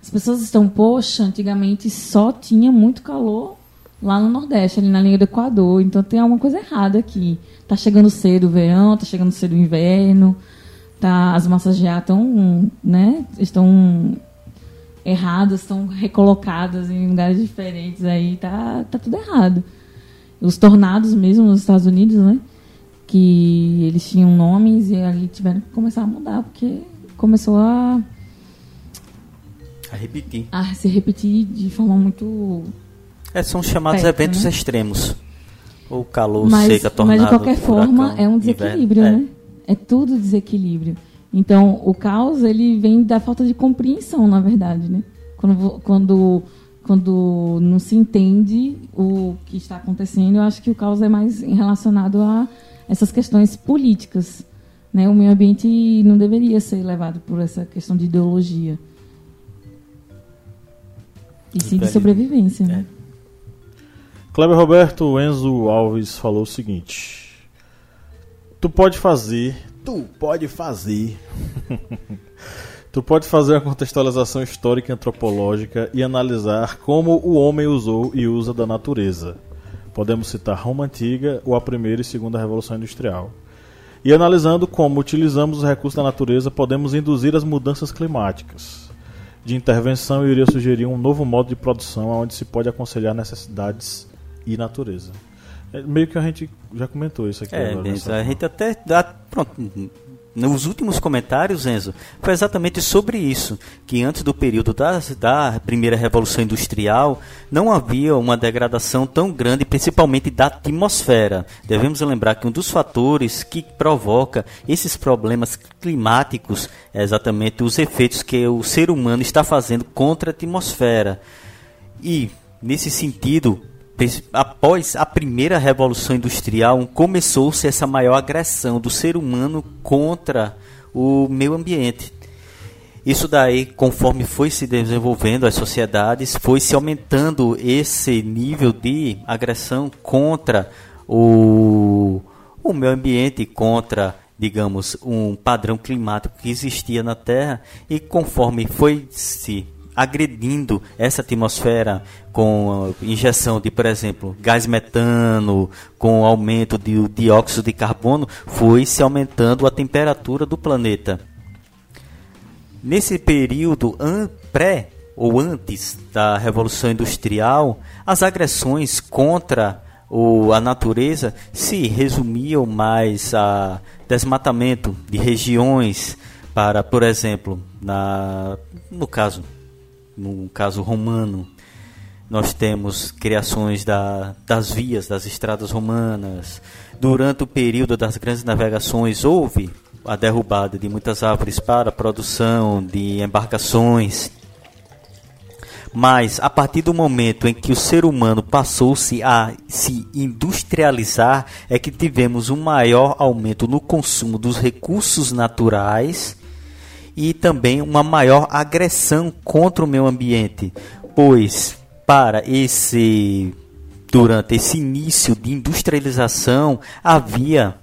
As pessoas estão, poxa, antigamente só tinha muito calor lá no Nordeste, ali na linha do Equador, então tem alguma coisa errada aqui. Tá chegando cedo o verão, tá chegando cedo o inverno, tá, as massas de ar estão, né, estão erradas, estão recolocadas em lugares diferentes aí, tá, tá tudo errado. Os tornados mesmo nos Estados Unidos, né, que eles tinham nomes e ali tiveram que começar a mudar, porque começou a a repetir. A se repetir de forma muito é, são chamados perto, eventos né? extremos. Ou calor, mas, seca, tornado. Mas de qualquer forma é um desequilíbrio, inverno. né? É. é tudo desequilíbrio. Então, o caos ele vem da falta de compreensão, na verdade, né? Quando, quando quando não se entende o que está acontecendo, eu acho que o caos é mais relacionado a essas questões políticas. Né? O meio ambiente não deveria ser levado por essa questão de ideologia. E sim de sobrevivência. Né? Kleber Roberto Enzo Alves falou o seguinte: Tu pode fazer, tu pode fazer. tu pode fazer uma contextualização histórica e antropológica e analisar como o homem usou e usa da natureza. Podemos citar Roma Antiga ou a primeira e segunda Revolução Industrial. E analisando como utilizamos os recursos da natureza, podemos induzir as mudanças climáticas. De intervenção, eu iria sugerir um novo modo de produção onde se pode aconselhar necessidades e natureza. É, meio que a gente já comentou isso aqui. É, Enzo, a gente até dá, pronto, nos últimos comentários, Enzo, foi exatamente sobre isso, que antes do período da, da primeira revolução industrial não havia uma degradação tão grande, principalmente da atmosfera. Devemos lembrar que um dos fatores que provoca esses problemas climáticos é exatamente os efeitos que o ser humano está fazendo contra a atmosfera. E nesse sentido, após a primeira revolução industrial, começou-se essa maior agressão do ser humano contra o meio ambiente. Isso daí, conforme foi se desenvolvendo as sociedades, foi se aumentando esse nível de agressão contra o, o meio ambiente, contra, digamos, um padrão climático que existia na Terra, e conforme foi se agredindo essa atmosfera com injeção de, por exemplo, gás metano, com aumento de dióxido de carbono, foi se aumentando a temperatura do planeta. Nesse período pré ou antes da Revolução Industrial, as agressões contra o, a natureza se resumiam mais a desmatamento de regiões para, por exemplo, na, no caso no caso romano, nós temos criações da, das vias, das estradas romanas. Durante o período das grandes navegações, houve a derrubada de muitas árvores para a produção de embarcações. Mas a partir do momento em que o ser humano passou-se a se industrializar, é que tivemos um maior aumento no consumo dos recursos naturais e também uma maior agressão contra o meio ambiente, pois para esse durante esse início de industrialização havia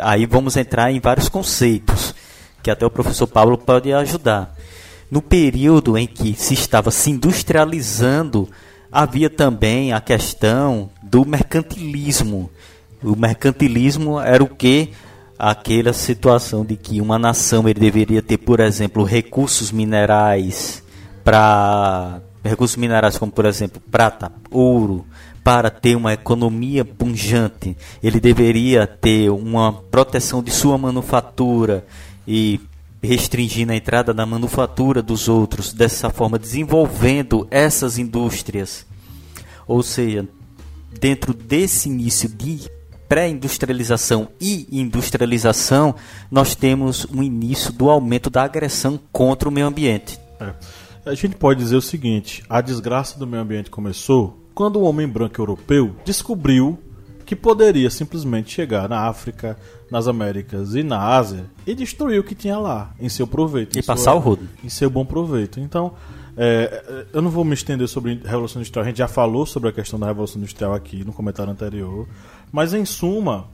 aí vamos entrar em vários conceitos que até o professor Pablo pode ajudar. No período em que se estava se industrializando, havia também a questão do mercantilismo. O mercantilismo era o que aquela situação de que uma nação ele deveria ter, por exemplo, recursos minerais para recursos minerais como por exemplo prata, ouro, para ter uma economia punjante, ele deveria ter uma proteção de sua manufatura e restringindo a entrada da manufatura dos outros, dessa forma desenvolvendo essas indústrias. Ou seja, dentro desse início de pré-industrialização e industrialização, nós temos um início do aumento da agressão contra o meio ambiente. É. A gente pode dizer o seguinte: a desgraça do meio ambiente começou quando o homem branco europeu descobriu que poderia simplesmente chegar na África, nas Américas e na Ásia e destruir o que tinha lá, em seu proveito. E passar sua, o rodo. Em seu bom proveito. Então, é, eu não vou me estender sobre a Revolução Industrial, a gente já falou sobre a questão da Revolução Industrial aqui no comentário anterior. Mas, em suma,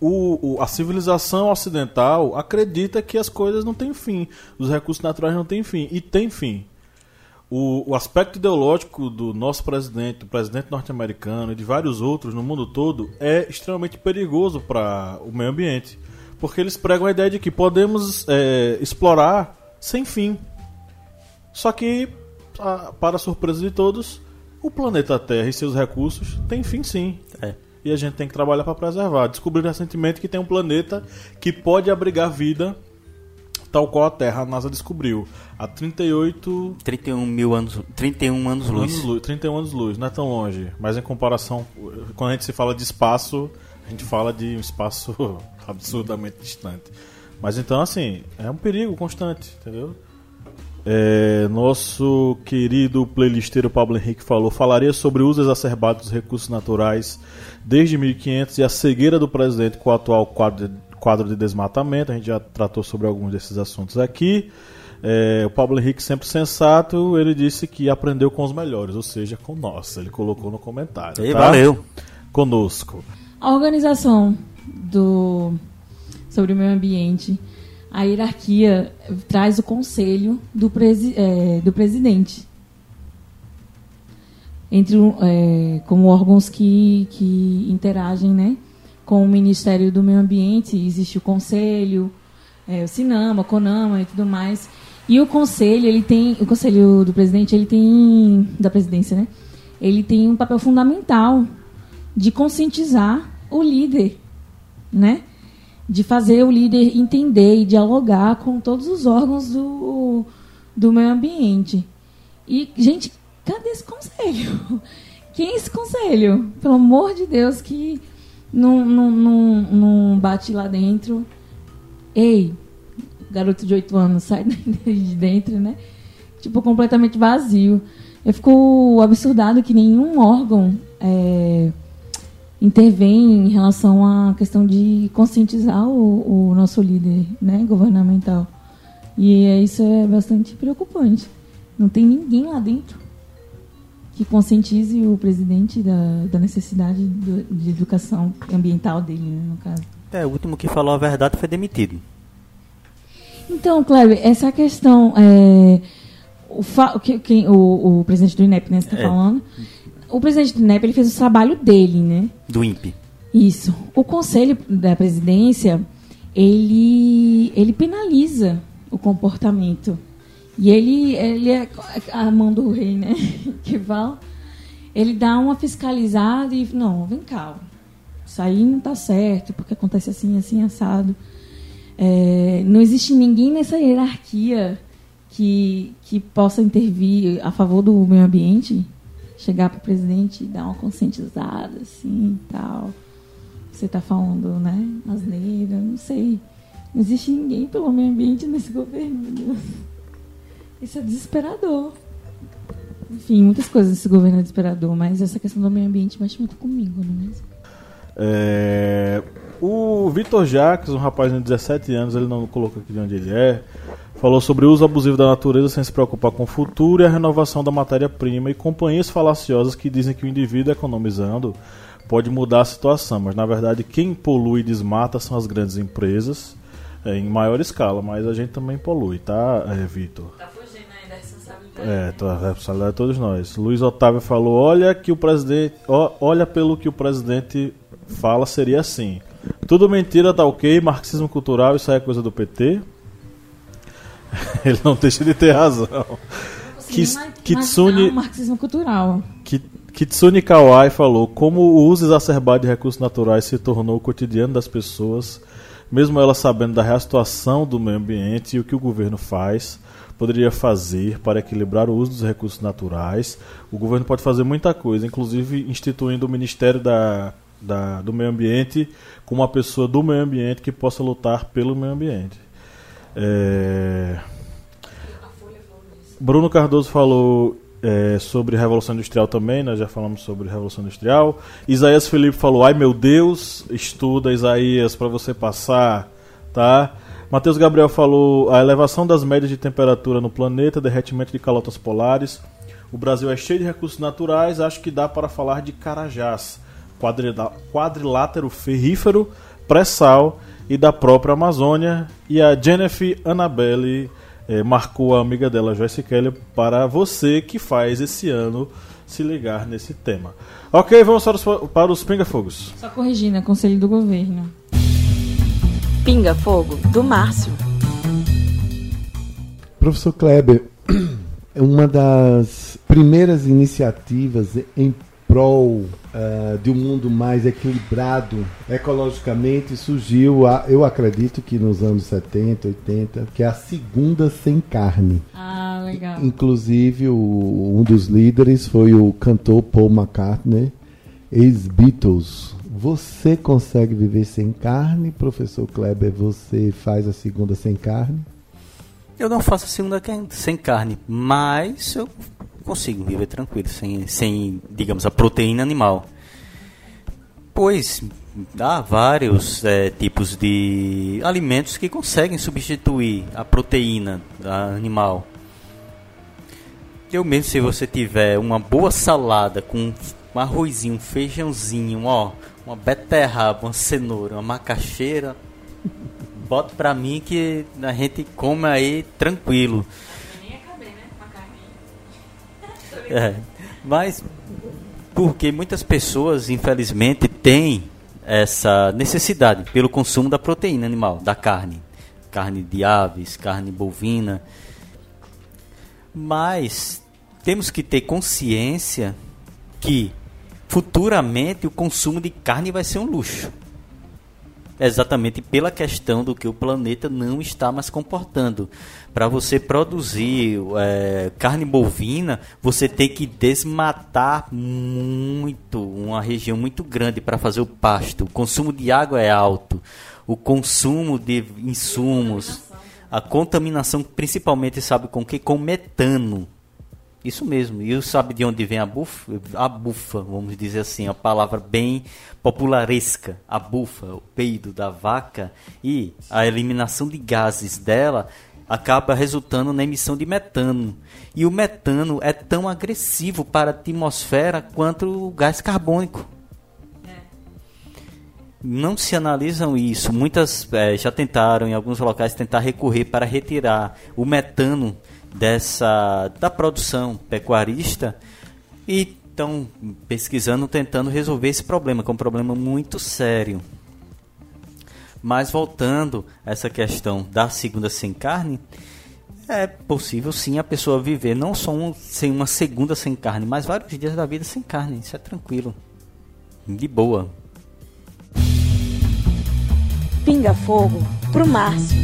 o, o, a civilização ocidental acredita que as coisas não têm fim, os recursos naturais não têm fim, e tem fim. O, o aspecto ideológico do nosso presidente, do presidente norte-americano e de vários outros no mundo todo é extremamente perigoso para o meio ambiente. Porque eles pregam a ideia de que podemos é, explorar sem fim. Só que, para surpresa de todos, o planeta Terra e seus recursos têm fim sim. É e a gente tem que trabalhar para preservar. Descobriram recentemente que tem um planeta que pode abrigar vida tal qual a Terra, a NASA descobriu. Há 38 31 mil anos, 31 anos luz. anos luz. 31 anos luz, não é tão longe, mas em comparação, quando a gente se fala de espaço, a gente fala de um espaço absurdamente distante. Mas então assim, é um perigo constante, entendeu? É, nosso querido playlisteiro Pablo Henrique falou: falaria sobre o uso exacerbado dos recursos naturais desde 1500 e a cegueira do presidente com o atual quadro de, quadro de desmatamento. A gente já tratou sobre alguns desses assuntos aqui. É, o Pablo Henrique, sempre sensato, ele disse que aprendeu com os melhores, ou seja, com nós. Ele colocou no comentário. E tá? valeu. Conosco. A organização do sobre o meio ambiente, a hierarquia traz o conselho do, presi, é, do presidente. Entre, é, como órgãos que, que interagem né, com o Ministério do Meio Ambiente, existe o conselho, é, o Sinama, Conama e tudo mais. E o conselho, ele tem, o conselho do presidente, ele tem, da presidência, né? Ele tem um papel fundamental de conscientizar o líder, né? De fazer o líder entender e dialogar com todos os órgãos do, do meio ambiente. E, gente, cadê esse conselho? Quem é esse conselho? Pelo amor de Deus, que não, bate lá dentro. Ei, garoto de 8 anos, sai de dentro, né? Tipo, completamente vazio. Eu fico absurdado que nenhum órgão é, intervém em relação à questão de conscientizar o, o nosso líder né, governamental. E é, isso é bastante preocupante. Não tem ninguém lá dentro que conscientize o presidente da, da necessidade do- de educação ambiental dele, né, no caso. É, o último que falou a verdade foi demitido. Então, Kleber, essa questão. É, o, fa- o que- o, o presidente do INEP, né, você está É. falando? O presidente do INEP ele fez o trabalho dele, né? Do INPE. Isso. O conselho da presidência, ele, ele penaliza o comportamento. E ele, ele é a mão do rei, né? Que fala. Ele dá uma fiscalizada e. Não, vem cá. Isso aí não está certo, porque acontece assim, assim, assado. É, não existe ninguém nessa hierarquia que, que possa intervir a favor do meio ambiente, chegar para o presidente e dar uma conscientizada, assim, tal. Você está falando, né? Asneira, não sei. Não existe ninguém pelo meio ambiente nesse governo. Isso é desesperador. Enfim, muitas coisas desse governo é desesperador, mas essa questão do meio ambiente mexe muito comigo, não é mesmo? É, o Vitor Jacques, um rapaz de 17 anos, ele não colocou aqui de onde ele é, falou sobre o uso abusivo da natureza sem se preocupar com o futuro e a renovação da matéria-prima e companhias falaciosas que dizem que o indivíduo economizando pode mudar a situação, mas na verdade quem polui e desmata são as grandes empresas é, em maior escala, mas a gente também polui, tá, é, Vitor? Tá fugindo aí da responsabilidade. É, a responsabilidade de todos nós. Luiz Otávio falou: olha que o presidente. ó, olha pelo que o presidente fala, seria assim. Tudo mentira, tá ok, marxismo cultural, isso aí é coisa do PT. Ele não deixa de ter razão. Kis- Kitsune- o marxismo cultural. Ki- Kitsune Kawai falou como o uso exacerbado de recursos naturais se tornou o cotidiano das pessoas, mesmo elas sabendo da real situação do meio ambiente e o que o governo faz, poderia fazer para equilibrar o uso dos recursos naturais. O governo pode fazer muita coisa, inclusive instituindo o Ministério da, da- do Meio Ambiente com uma pessoa do meio ambiente que possa lutar pelo meio ambiente. É... Bruno Cardoso falou é, sobre Revolução Industrial também, nós já falamos sobre Revolução Industrial. Isaías Felipe falou: Ai meu Deus, estuda Isaías para você passar, tá? Matheus Gabriel falou: a elevação das médias de temperatura no planeta, derretimento de calotas polares. O Brasil é cheio de recursos naturais, acho que dá para falar de Carajás, quadrilátero ferrífero, pré-sal e da própria Amazônia. E a Jennifer Annabelle eh, marcou a amiga dela, Joyce Kelly, para você que faz esse ano se ligar nesse tema. Ok, vamos para os, para os pinga-fogos. Só corrigindo, é conselho do governo. Pinga Fogo, do Márcio. Professor Kleber, uma das primeiras iniciativas em prol ah, de um mundo mais equilibrado ecologicamente surgiu, a- eu acredito que nos anos 70, 80, que é a segunda sem carne. Ah, legal. Inclusive, o- um dos líderes foi o cantor Paul McCartney, ex-Beatles. Você consegue viver sem carne, professor Kleber? Você faz a segunda sem carne? Eu não faço a segunda sem carne, mas eu consigo viver tranquilo, sem, sem digamos, a proteína animal. Pois há vários é, tipos de alimentos que conseguem substituir a proteína animal. Eu mesmo, se você tiver uma boa salada com um arrozinho, um feijãozinho, ó, uma beterraba, uma cenoura, uma macaxeira, bota pra mim que a gente come aí tranquilo. Nem ia caber, né? Uma É, mas porque muitas pessoas, infelizmente, têm essa necessidade pelo consumo da proteína animal, da carne, carne de aves, carne bovina. Mas temos que ter consciência que futuramente o consumo de carne vai ser um luxo. Exatamente pela questão do que o planeta não está mais comportando. Para você produzir é, carne bovina, você tem que desmatar muito, uma região muito grande para fazer o pasto. O consumo de água é alto, o consumo de insumos, a contaminação, principalmente, sabe com que? Com metano. Isso mesmo. E sabe de onde vem a bufa? A bufa, vamos dizer assim, a palavra bem popularesca. A bufa, o peido da vaca e a eliminação de gases dela acaba resultando na emissão de metano. E o metano é tão agressivo para a atmosfera quanto o gás carbônico. Não se analisam isso. Muitas é, já tentaram em alguns locais tentar recorrer para retirar o metano dessa da produção pecuarista e estão pesquisando, tentando resolver esse problema, que é um problema muito sério. Mas voltando a essa questão da segunda sem carne, é possível sim a pessoa viver não só um, sem uma segunda sem carne, mas vários dias da vida sem carne. Isso é tranquilo, de boa. Pinga fogo pro Márcio.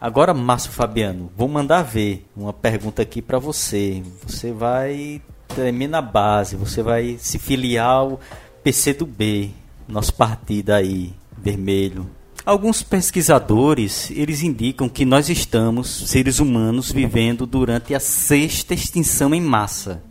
Agora, Márcio Fabiano, vou mandar ver uma pergunta aqui para você. Você vai tremer na base, você vai se filiar ao PC do B, nosso partido aí, vermelho. Alguns pesquisadores, eles indicam que nós estamos, seres humanos, vivendo durante a sexta extinção em massa.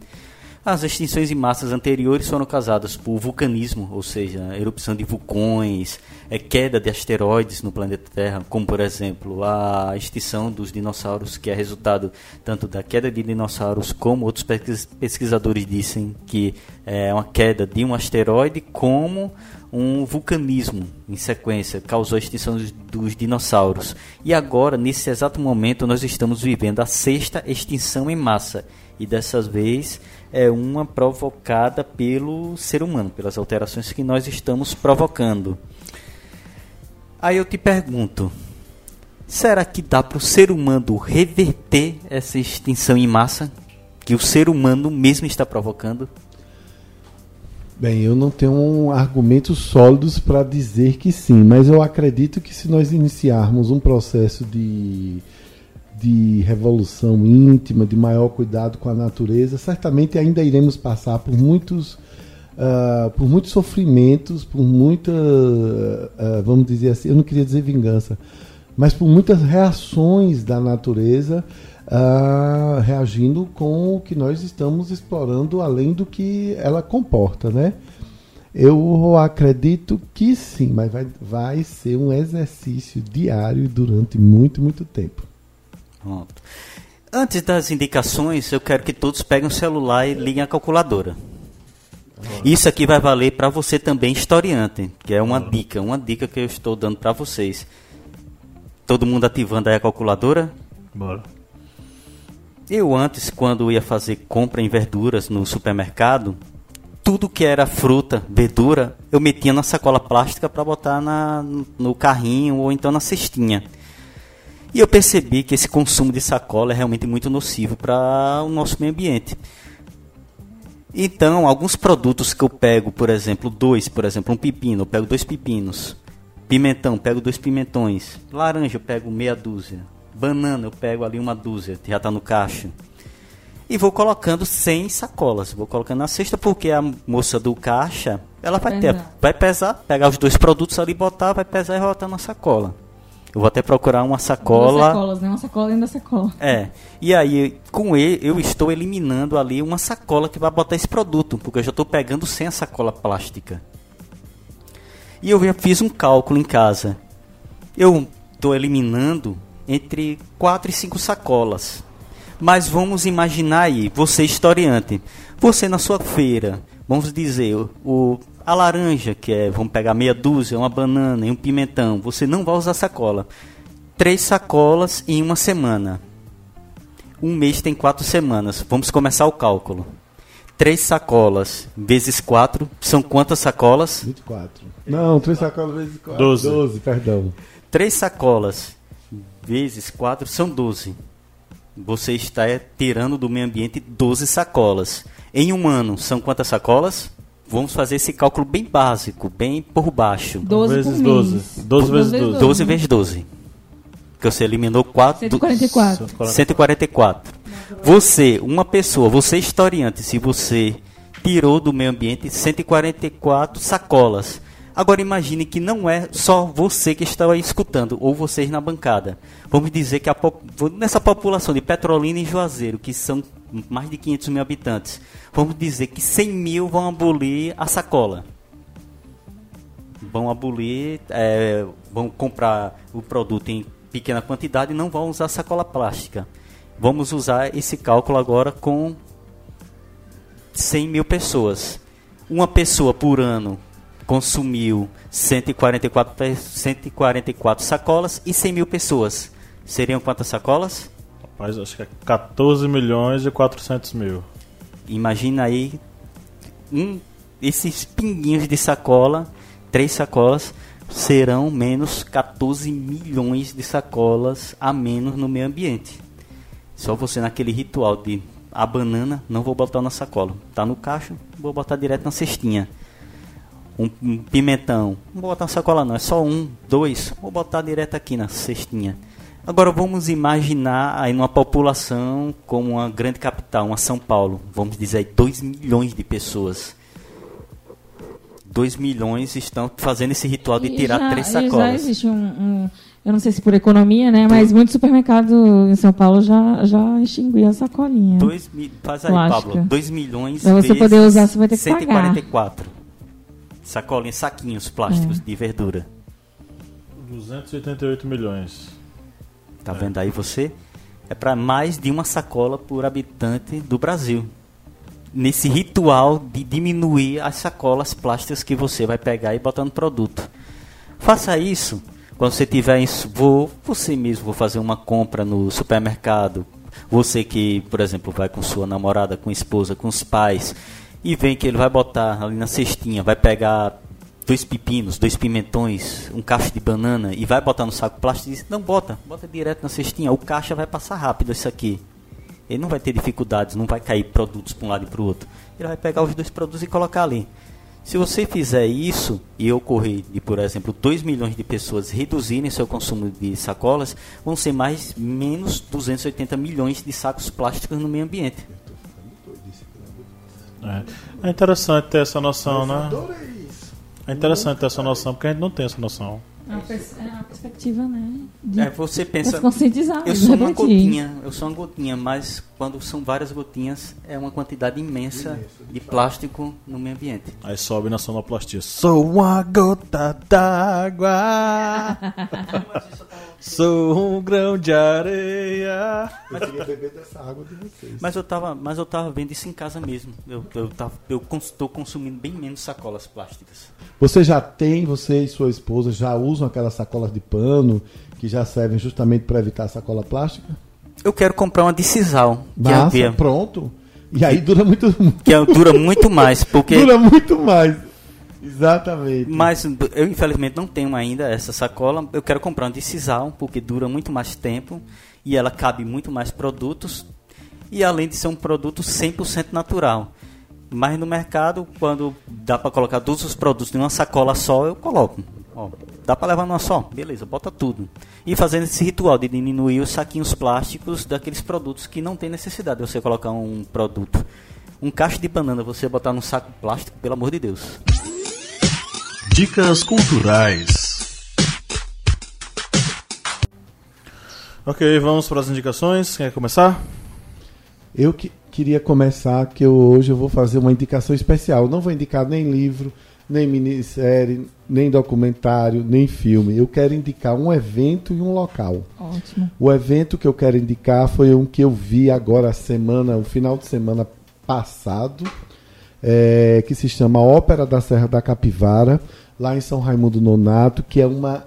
As extinções em massas anteriores foram causadas por vulcanismo, ou seja, erupção de vulcões, é, queda de asteroides no planeta Terra, como por exemplo a extinção dos dinossauros, que é resultado tanto da queda de dinossauros, como outros pesquisadores dizem que é uma queda de um asteroide, como um vulcanismo em sequência causou a extinção dos, dos, dinossauros. E agora, nesse exato momento, nós estamos vivendo a sexta extinção em massa. E dessa vez é uma provocada pelo ser humano, pelas alterações que nós estamos provocando. Aí eu te pergunto: será que dá para o ser humano reverter essa extinção em massa que o ser humano mesmo está provocando? Bem, eu não tenho argumentos sólidos para dizer que sim, mas eu acredito que se nós iniciarmos um processo de de revolução íntima, de maior cuidado com a natureza, certamente ainda iremos passar por muitos, uh, por muitos sofrimentos, por muita, uh, vamos dizer assim, eu não queria dizer vingança, mas por muitas reações da natureza uh, reagindo com o que nós estamos explorando além do que ela comporta, né? Eu acredito que sim, mas vai, vai ser um exercício diário durante muito, muito tempo. Pronto. Antes das indicações, eu quero que todos peguem o celular e liguem a calculadora. Isso aqui vai valer para você também, historiante, que é uma dica, uma dica que eu estou dando para vocês. Todo mundo ativando aí a calculadora? Bora. Eu antes, quando ia fazer compra em verduras no supermercado, tudo que era fruta, verdura, eu metia na sacola plástica para botar na, no carrinho ou então na cestinha. E eu percebi que esse consumo de sacola é realmente muito nocivo para o nosso meio ambiente. Então, alguns produtos que eu pego, por exemplo, dois, por exemplo, um pepino, eu pego dois pepinos. Pimentão, pego dois pimentões. Laranja, eu pego meia dúzia. Banana, eu pego ali uma dúzia, já está no caixa. E vou colocando 100 sacolas. Vou colocando na cesta porque a moça do caixa, Ela vai ter, Pesar. vai pesar, pegar os dois produtos ali, botar, vai pesar e botar na sacola. Eu vou até procurar uma Duas sacola. sacolas, né? Uma sacola dentro da sacola. É. E aí, com ele, eu estou eliminando ali uma sacola que vai botar esse produto, porque eu já estou pegando sem a sacola plástica. E eu já fiz um cálculo em casa. Eu estou eliminando entre 4 e 5 sacolas. Mas vamos imaginar aí, você historiante, você na sua feira, vamos dizer, o- a laranja, que é, vamos pegar meia dúzia, uma banana e um pimentão, você não vai usar sacola. Três sacolas em uma semana. Um mês tem quatro semanas. Vamos começar o cálculo. Três sacolas vezes quatro são quantas sacolas? 24. Não, 3 sacolas vezes 4. Doze. 12, perdão. Três sacolas vezes quatro são 12. Você está é, tirando do meio ambiente 12 sacolas. Em um ano, são quantas sacolas? Vamos fazer esse cálculo bem básico, bem por baixo. 12 vezes por 12. mês. 12 vezes 12. 12 vezes 12. Porque você eliminou 4. 144. 144. Você, uma pessoa, você historiante, se você tirou do meio ambiente 144 sacolas. Agora imagine que não é só você que está escutando, ou vocês na bancada. Vamos dizer que nessa população de Petrolina e Juazeiro, que são mais de 500 mil habitantes, vamos dizer que 100 mil vão abolir a sacola vão abolir, é, vão comprar o produto em pequena quantidade e não vão usar sacola plástica. Vamos usar esse cálculo agora com 100 mil pessoas. Uma pessoa por ano consumiu 144, pe- 144 sacolas e 100 mil pessoas. Seriam quantas sacolas? Rapaz, acho que é 14 milhões e 400 mil. Imagina aí um, esses pinguinhos de sacola, três sacolas, serão menos 14 milhões de sacolas a menos no meio ambiente. Só você naquele ritual de a banana, não vou botar na sacola. Tá no cacho, vou botar direto na cestinha. Um, pimentão, não vou botar na sacola não, é só um, dois, vou botar direto aqui na cestinha. Agora vamos imaginar aí numa população como uma grande capital, uma São Paulo, vamos dizer aí 2 milhões de pessoas. 2 milhões estão fazendo esse ritual de tirar já- três e Já sacolas. existe um, um- eu não sei se por economia, né? Mas muito supermercado em São Paulo já, já extinguiu a sacolinha. Dois faz aí, Plástica. Pablo. 2 milhões Pra você poder usar, você vai ter que pagar. 144. Sacolinhas, saquinhos plásticos É. de verdura. 288 milhões. Tá vendo aí você? É para mais de uma sacola por habitante do Brasil. Nesse ritual de diminuir as sacolas plásticas que você vai pegar e botar no produto. Faça isso quando você tiver isso. Vou, você mesmo, vou fazer uma compra no supermercado. Você que, por exemplo, vai com sua namorada, com esposa, com os pais, e vem que ele vai botar ali na cestinha, vai pegar dois pepinos, dois pimentões, um cacho de banana e vai botar no saco plástico e diz, não bota, bota direto na cestinha, o caixa vai passar rápido isso aqui. Ele não vai ter dificuldades, não vai cair produtos para um lado e para o outro. Ele vai pegar os dois produtos e colocar ali. Se você fizer isso e ocorrer de, por exemplo, 2 milhões de pessoas reduzirem seu consumo de sacolas, vão ser mais menos 280 milhões de sacos plásticos no meio ambiente. É. É interessante ter essa noção, né? É interessante ter essa noção, porque a gente não tem essa noção. É uma, pers- é uma perspectiva, né? De É, você pensa, eu sou uma gotinha, eu sou uma gotinha, mas quando são várias gotinhas é uma quantidade imensa de plástico no meio ambiente. Aí sobe na sonoplastia. Sou uma gota d'água. Sou um grão de areia. Eu queria beber dessa água de vocês. Mas eu tava, mas eu tava vendo isso em casa mesmo. Eu eu tava, eu estou consumindo bem menos sacolas plásticas. Você já tem, você e sua esposa já usam aquelas sacolas de pano que já servem justamente para evitar a sacola plástica? Eu quero comprar uma de sisal, que, Massa, é, pronto. E aí dura muito, que é- dura muito mais, porque dura muito mais. Exatamente. Mas eu infelizmente não tenho ainda essa sacola. Eu quero comprar uma de sisal, porque dura muito mais tempo e ela cabe muito mais produtos. E além de ser um produto 100% natural. Mas no mercado, quando dá para colocar todos os produtos em uma sacola só, eu coloco. Ó, dá para levar numa só? Beleza, bota tudo. E fazendo esse ritual de diminuir os saquinhos plásticos daqueles produtos que não tem necessidade de você colocar um produto. Um cacho de banana, você botar num saco plástico, pelo amor de Deus. Dicas culturais. Ok, vamos para as indicações. Quem quer começar? Eu que, queria começar que eu, hoje eu vou fazer uma indicação especial. Não vou indicar nem livro, nem minissérie, nem documentário, nem filme. Eu quero indicar um evento e um local. Ótimo. O evento que eu quero indicar foi um que eu vi agora a semana, o final de semana passado, é, que se chama Ópera da Serra da Capivara, lá em São Raimundo Nonato, que é uma,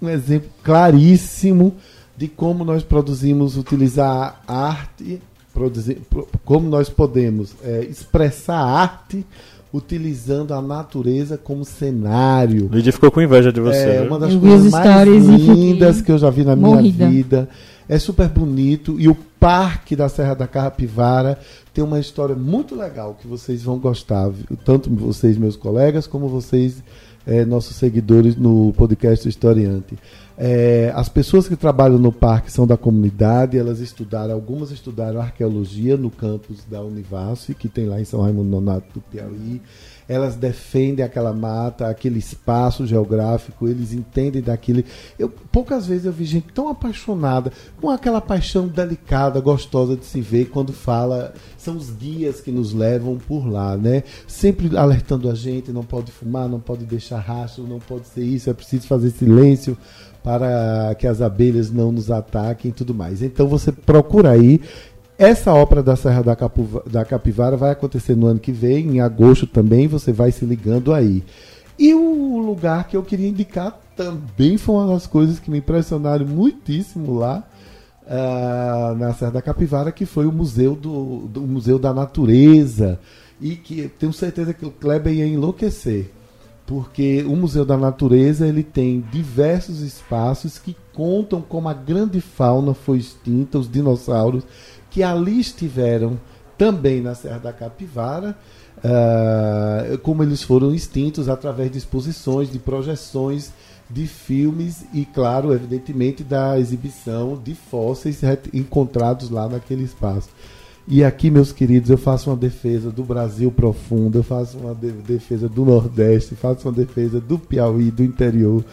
um exemplo claríssimo de como nós produzimos, utilizar a arte, produzir, pro- como nós podemos é, expressar a arte utilizando a natureza como cenário. Lídia ficou com inveja de você. É uma das Eu coisas mais lindas que eu já vi na minha morrida. vida. É super bonito e o parque da Serra da Carapivara tem uma história muito legal que vocês vão gostar, tanto vocês meus colegas como vocês eh, nossos seguidores no podcast Historiante. Eh, as pessoas que trabalham no parque são da comunidade, elas estudaram, algumas estudaram arqueologia no campus da Univasf, que tem lá em São Raimundo Nonato do Piauí. Elas defendem aquela mata, aquele espaço geográfico, eles entendem daquilo. Eu, poucas vezes eu vi gente tão apaixonada, com aquela paixão delicada, gostosa de se ver quando fala. São os guias que nos levam por lá, né? Sempre alertando a gente: não pode fumar, não pode deixar rastro, não pode ser isso, é preciso fazer silêncio para que as abelhas não nos ataquem e tudo mais. Então você procura aí. Essa ópera da Serra da, da Capivara vai acontecer no ano que vem, em agosto também, você vai se ligando aí. E o lugar que eu queria indicar também foi uma das coisas que me impressionaram muitíssimo lá ah, na Serra da Capivara, que foi o Museu do, do Museu da Natureza. E que tenho certeza que o Kleber ia enlouquecer porque o Museu da Natureza ele tem diversos espaços que contam como a grande fauna foi extinta, os dinossauros que ali estiveram também na Serra da Capivara, ah, como eles foram extintos através de exposições, de projeções de filmes e, claro, evidentemente, da exibição de fósseis encontrados lá naquele espaço. E aqui, meus queridos, eu faço uma defesa do Brasil profundo, eu faço uma de- defesa do Nordeste, faço uma defesa do Piauí, do interior,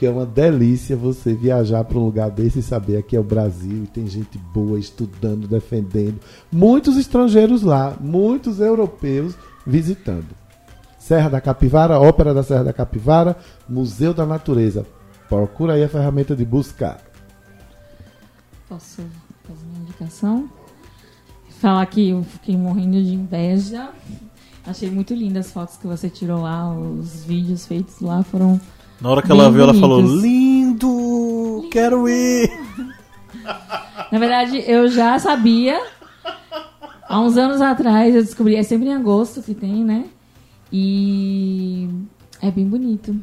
porque é uma delícia você viajar para um lugar desse e saber aqui é o Brasil e tem gente boa estudando, defendendo. Muitos estrangeiros lá, muitos europeus visitando. Serra da Capivara, Ópera da Serra da Capivara, Museu da Natureza. Procura aí a ferramenta de buscar. Posso fazer uma indicação? Falar que eu fiquei morrendo de inveja. Achei muito lindas as fotos que você tirou lá, os vídeos feitos lá foram. Na hora que Bem ela viu, ela falou. Lindo! Quero ir! Na verdade, eu já sabia. Há uns anos atrás eu descobri, é sempre em agosto que tem, né? E é bem bonito.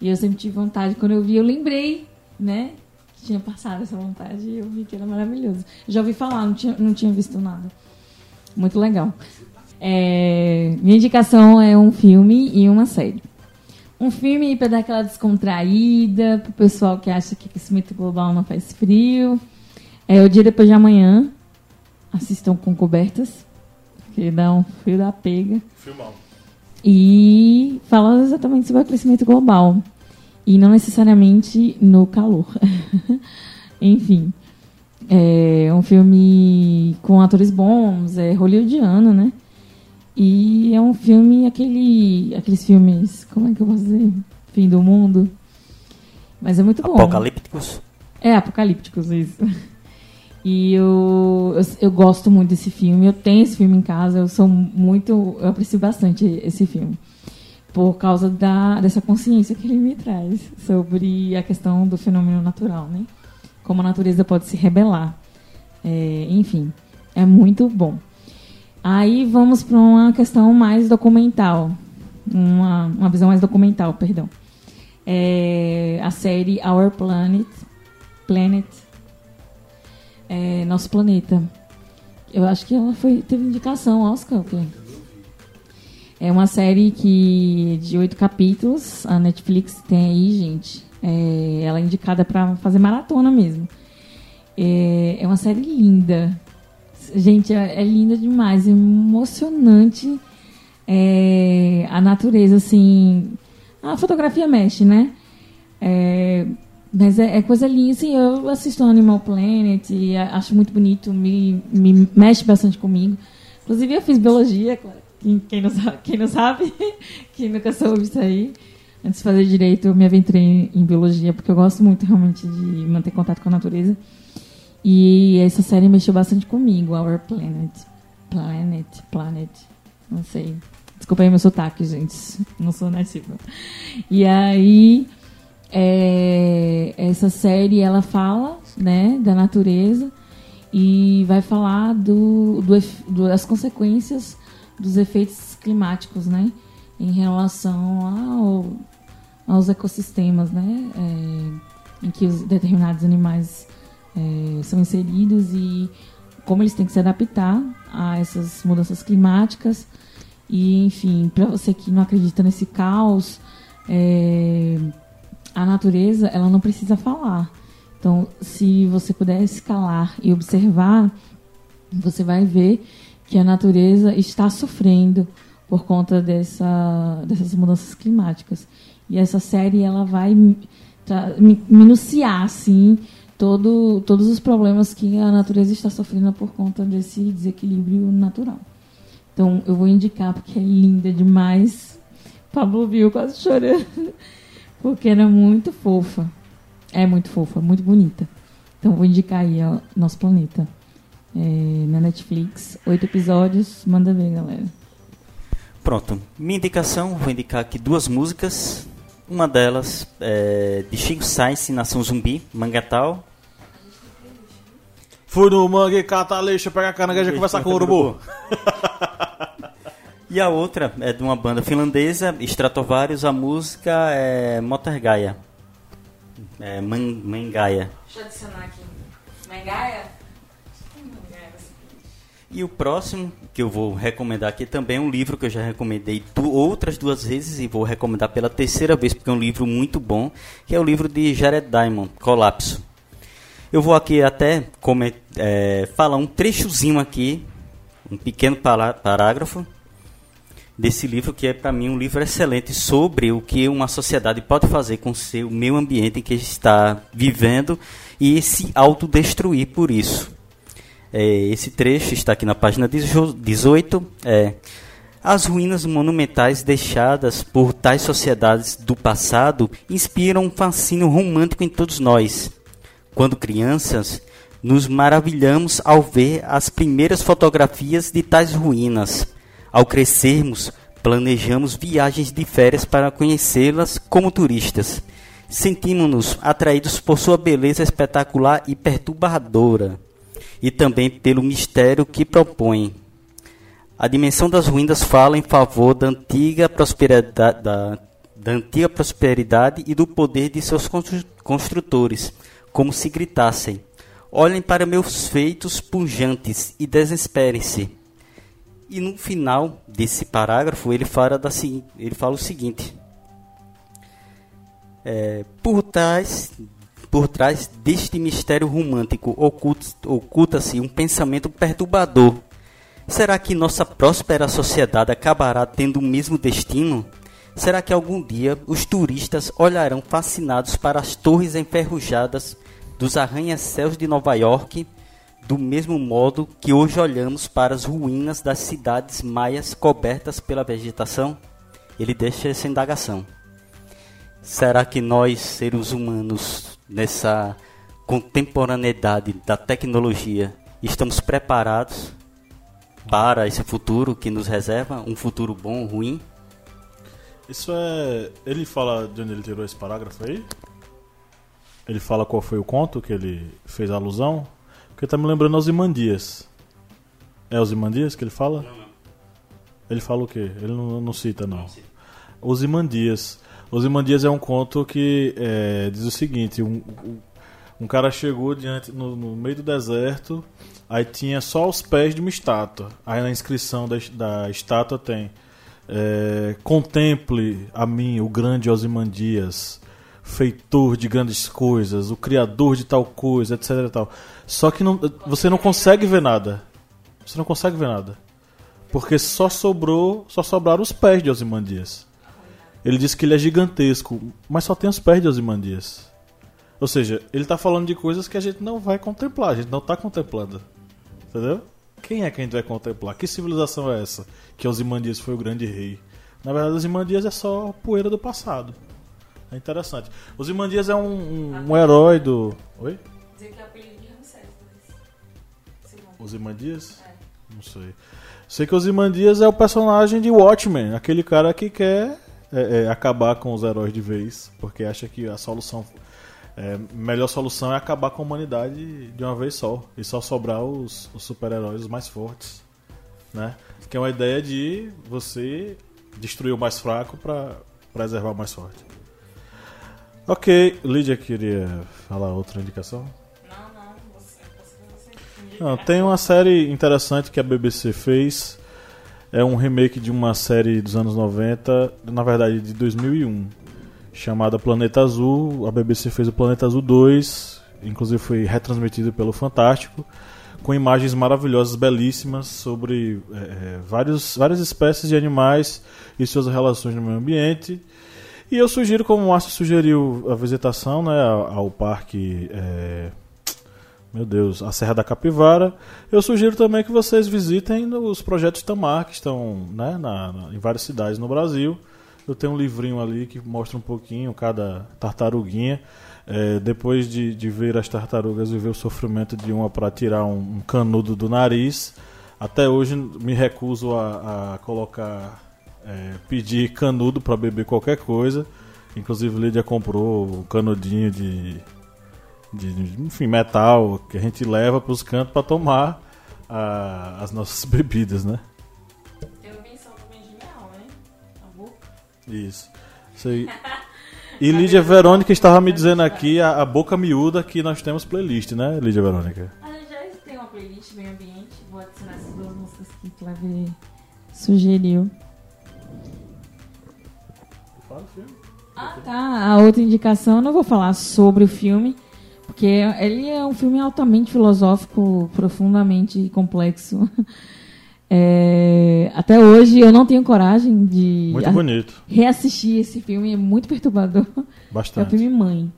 E eu sempre tive vontade, quando eu vi, eu lembrei, né? Que tinha passado essa vontade e eu vi que era maravilhoso. Já ouvi falar, não tinha, não tinha visto nada. Muito legal. É, minha indicação é um filme e uma série. Um filme para dar aquela descontraída, pro pessoal que acha que aquecimento global não faz frio. É o dia depois de amanhã. Assistam com cobertas, que dá um frio da pega. Filmão. E fala exatamente sobre o aquecimento global. E não necessariamente no calor. Enfim. É um filme com atores bons, é hollywoodiano, né? E é um filme, aquele, aqueles filmes, como é que eu posso dizer? Fim do mundo. Mas é muito bom. Apocalípticos. É, apocalípticos, isso. E eu, eu, eu gosto muito desse filme. Eu tenho esse filme em casa. Eu sou muito. Eu aprecio bastante esse filme. Por causa da, dessa consciência que ele me traz sobre a questão do fenômeno natural, né? Como a natureza pode se rebelar. É, enfim, é muito bom. Aí vamos para uma questão mais documental. Uma, uma visão mais documental, perdão. É a série Our Planet. Planet. É, Nosso Planeta. Eu acho que ela foi, teve indicação Oscar. ok? É uma série que de oito capítulos. A Netflix tem aí, gente. É, ela é indicada para fazer maratona mesmo. É, é uma série linda. Gente, é, é linda demais, emocionante. É, a natureza, assim. A fotografia mexe, né? É, mas é, é coisa linda, assim, eu assisto Animal Planet, acho muito bonito, me, me mexe bastante comigo. Inclusive eu fiz biologia, quem, quem não sabe, quem não sabe, quem nunca soube isso aí. Antes de fazer direito, eu me aventurei em biologia, porque eu gosto muito realmente de manter contato com a natureza. E essa série mexeu bastante comigo, Our Planet. Planet, Planet, não sei. Desculpa aí meu sotaque, gente. Não sou nativa. E aí, é, essa série, ela fala, né, da natureza e vai falar do, do do- das consequências dos efeitos climáticos, né, em relação ao, aos ecossistemas, né, é, em que os determinados animais é, são inseridos e como eles têm que se adaptar a essas mudanças climáticas. E, enfim, para você que não acredita nesse caos, é, a natureza ela não precisa falar. Então, se você puder escalar e observar, você vai ver que a natureza está sofrendo por conta dessa, dessas mudanças climáticas. E essa série ela vai minuciar assim todo, todos os problemas que a natureza está sofrendo por conta desse desequilíbrio natural. Então eu vou indicar porque é linda demais. Pablo viu quase chorando porque era muito fofa. É muito fofa, muito bonita. Então vou indicar aí ó, Nosso Planeta É, na Netflix, oito episódios. Manda ver, galera. Pronto. Minha indicação, vou indicar aqui duas músicas. Uma delas é de Chico Science, Nação Zumbi, Mangatal. Fui no mangue, catar lixo, pegar caranguejo e conversar com o urubu. E a outra é de uma banda finlandesa, Stratovarius, a música é Motorgaia. É Man Mangaia. Deixa eu adicionar aqui. Mangaia? E o próximo que eu vou recomendar aqui também é um livro que eu já recomendei outras duas vezes e vou recomendar pela terceira vez porque é um livro muito bom, que é o livro de Jared Diamond, Colapso. Eu vou aqui até é, falar um trechozinho aqui, um pequeno pará- parágrafo desse livro que é para mim um livro excelente sobre o que uma sociedade pode fazer com o seu meio ambiente em que está vivendo e se autodestruir por isso. É, esse trecho está aqui na página 18. É, as ruínas monumentais deixadas por tais sociedades do passado inspiram um fascínio romântico em todos nós. Quando crianças, nos maravilhamos ao ver as primeiras fotografias de tais ruínas. Ao crescermos, planejamos viagens de férias para conhecê-las como turistas. Sentimos-nos atraídos por sua beleza espetacular e perturbadora e também pelo mistério que propõe. A dimensão das ruínas fala em favor da antiga prosperidade, da, da antiga prosperidade e do poder de seus constru- construtores, como se gritassem: Olhem para meus feitos pujantes e desesperem-se. E no final desse parágrafo ele fala, da, ele fala o seguinte: é, por trás por trás deste mistério romântico oculta- oculta-se um pensamento perturbador. Será que nossa próspera sociedade acabará tendo o mesmo destino? Será que algum dia os turistas olharão fascinados para as torres enferrujadas dos arranha-céus de Nova York, do mesmo modo que hoje olhamos para as ruínas das cidades maias cobertas pela vegetação? Ele deixa essa indagação. Será que nós, seres humanos, nessa contemporaneidade da tecnologia, estamos preparados para esse futuro que nos reserva? Um futuro bom ou ruim? Isso é. Ele fala de onde ele tirou esse parágrafo aí? Ele fala qual foi o conto que ele fez alusão? Porque tá me lembrando Ozymandias. É Ozymandias que ele fala? Ele fala o quê? Ele não, não cita, não. Ozymandias. Ozymandias é um conto que é, diz o seguinte: um, um- cara chegou diante no, no meio do deserto, aí tinha só os pés de uma estátua. Aí na inscrição da, da estátua tem é, Contemple a mim, o grande Ozymandias, feitor de grandes coisas, o criador de tal coisa, etc. tal. Só que não- você não consegue ver nada. Você não consegue ver nada. Porque só sobrou, só sobraram os pés de Ozymandias. Ele diz que ele é gigantesco, mas só tem os pés de Ozymandias. Ou seja, ele está falando de coisas que a gente não vai contemplar, a gente não está contemplando. Entendeu? Quem é que a gente vai contemplar? Que civilização é essa? Que Ozymandias foi o grande rei. Na verdade, Ozymandias é só poeira do passado. É interessante. Ozymandias é um, um, um herói do. Oi? Dizer que é apelido de Ramsés II. Ozymandias? Não sei. Sei que Ozymandias é o personagem de Watchmen, aquele cara que quer é, é, acabar com os heróis de vez, porque acha que a solução. É, melhor solução é acabar com a humanidade de uma vez só. E só sobrar os, os super-heróis mais fortes. Né? Que é uma ideia de você destruir o mais fraco para preservar o mais forte. Ok, Lídia queria falar outra indicação? Não, não, você, você, você. Não, tem uma série interessante que a BBC fez. É um remake de uma série dos anos 90, na verdade de 2001, chamada Planeta Azul. A BBC fez o Planeta Azul 2, inclusive foi retransmitido pelo Fantástico, com imagens maravilhosas, belíssimas sobre é, é, vários, várias espécies de animais e suas relações no meio ambiente. E eu sugiro, como o Márcio sugeriu a visitação né, ao, parque. É, meu Deus, a Serra da Capivara. Eu sugiro também que vocês visitem os projetos Tamar, que estão né, na, na- em várias cidades no Brasil. Eu tenho um livrinho ali que mostra um pouquinho cada tartaruguinha. É, depois de, de ver as tartarugas e ver o sofrimento de uma para tirar um, um canudo do nariz, até hoje me recuso a, a colocar, é, pedir canudo para beber qualquer coisa. Inclusive, Lídia comprou o canudinho de, de, de, enfim, metal que a gente leva para os cantos para tomar a- as nossas bebidas, né? Tem uma invenção também genial, né? A boca. Isso. Isso aí. E Lídia Verônica estava me dizendo aqui a, a boca miúda que nós temos playlist, né, Lídia Verônica? A gente já tem uma playlist meio ambiente. Vou adicionar essas duas músicas que o Clever sugeriu. Ah, tá. A outra indicação, eu não vou falar sobre o filme, porque ele é um filme altamente filosófico, profundamente complexo. É, até hoje eu não tenho coragem de Muito bonito. reassistir esse filme, é muito perturbador. É o Bastante. filme Mãe.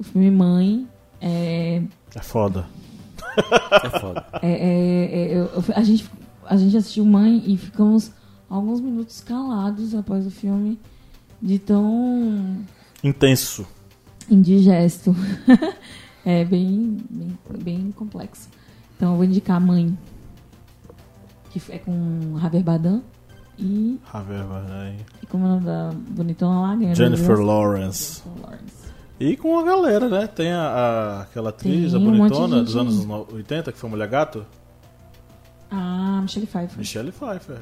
O filme Mãe é. É foda. É foda. é- é- é- eu- a, gente, a gente assistiu Mãe e ficamos alguns minutos calados após o filme, de tão Intenso. Indigesto. é bem, bem, bem complexo. Então eu vou indicar Mãe, que é com Javier Bardem e, Javier Bardem. e como é o nome da bonitona lá? Jennifer. Jennifer Lawrence. E com a galera, né? Tem a, a- aquela atriz, Tem a um bonitona gente dos anos no- 80, que foi Mulher Gato. Ah, Michelle Pfeiffer. Michelle Pfeiffer.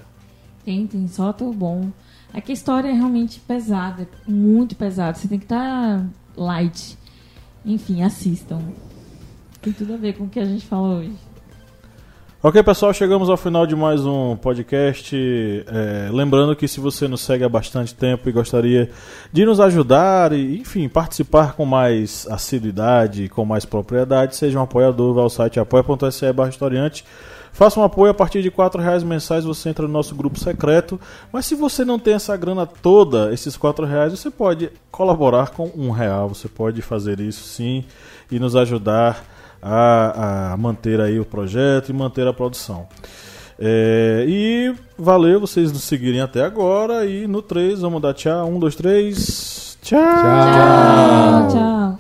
Tem, tem só tão bom. É que a história é realmente pesada, é muito pesada. Você tem que estar light. Enfim, assistam. Tem tudo a ver com o que a gente fala hoje. Ok, pessoal, chegamos ao final de mais um podcast. É, lembrando que se você nos segue há bastante tempo e gostaria de nos ajudar e, enfim, participar com mais assiduidade, com mais propriedade, seja um apoiador, vá ao site apoia.se barra. Faça um apoio a partir de R$ reais mensais, você entra no nosso grupo secreto. Mas se você não tem essa grana toda, esses R$ reais, você pode colaborar com um real. Você pode fazer isso sim e nos ajudar a, a manter aí o projeto e manter a produção. É, e valeu vocês nos seguirem até agora. E no 3, vamos dar tchau. 1, 2, 3. Tchau! Tchau.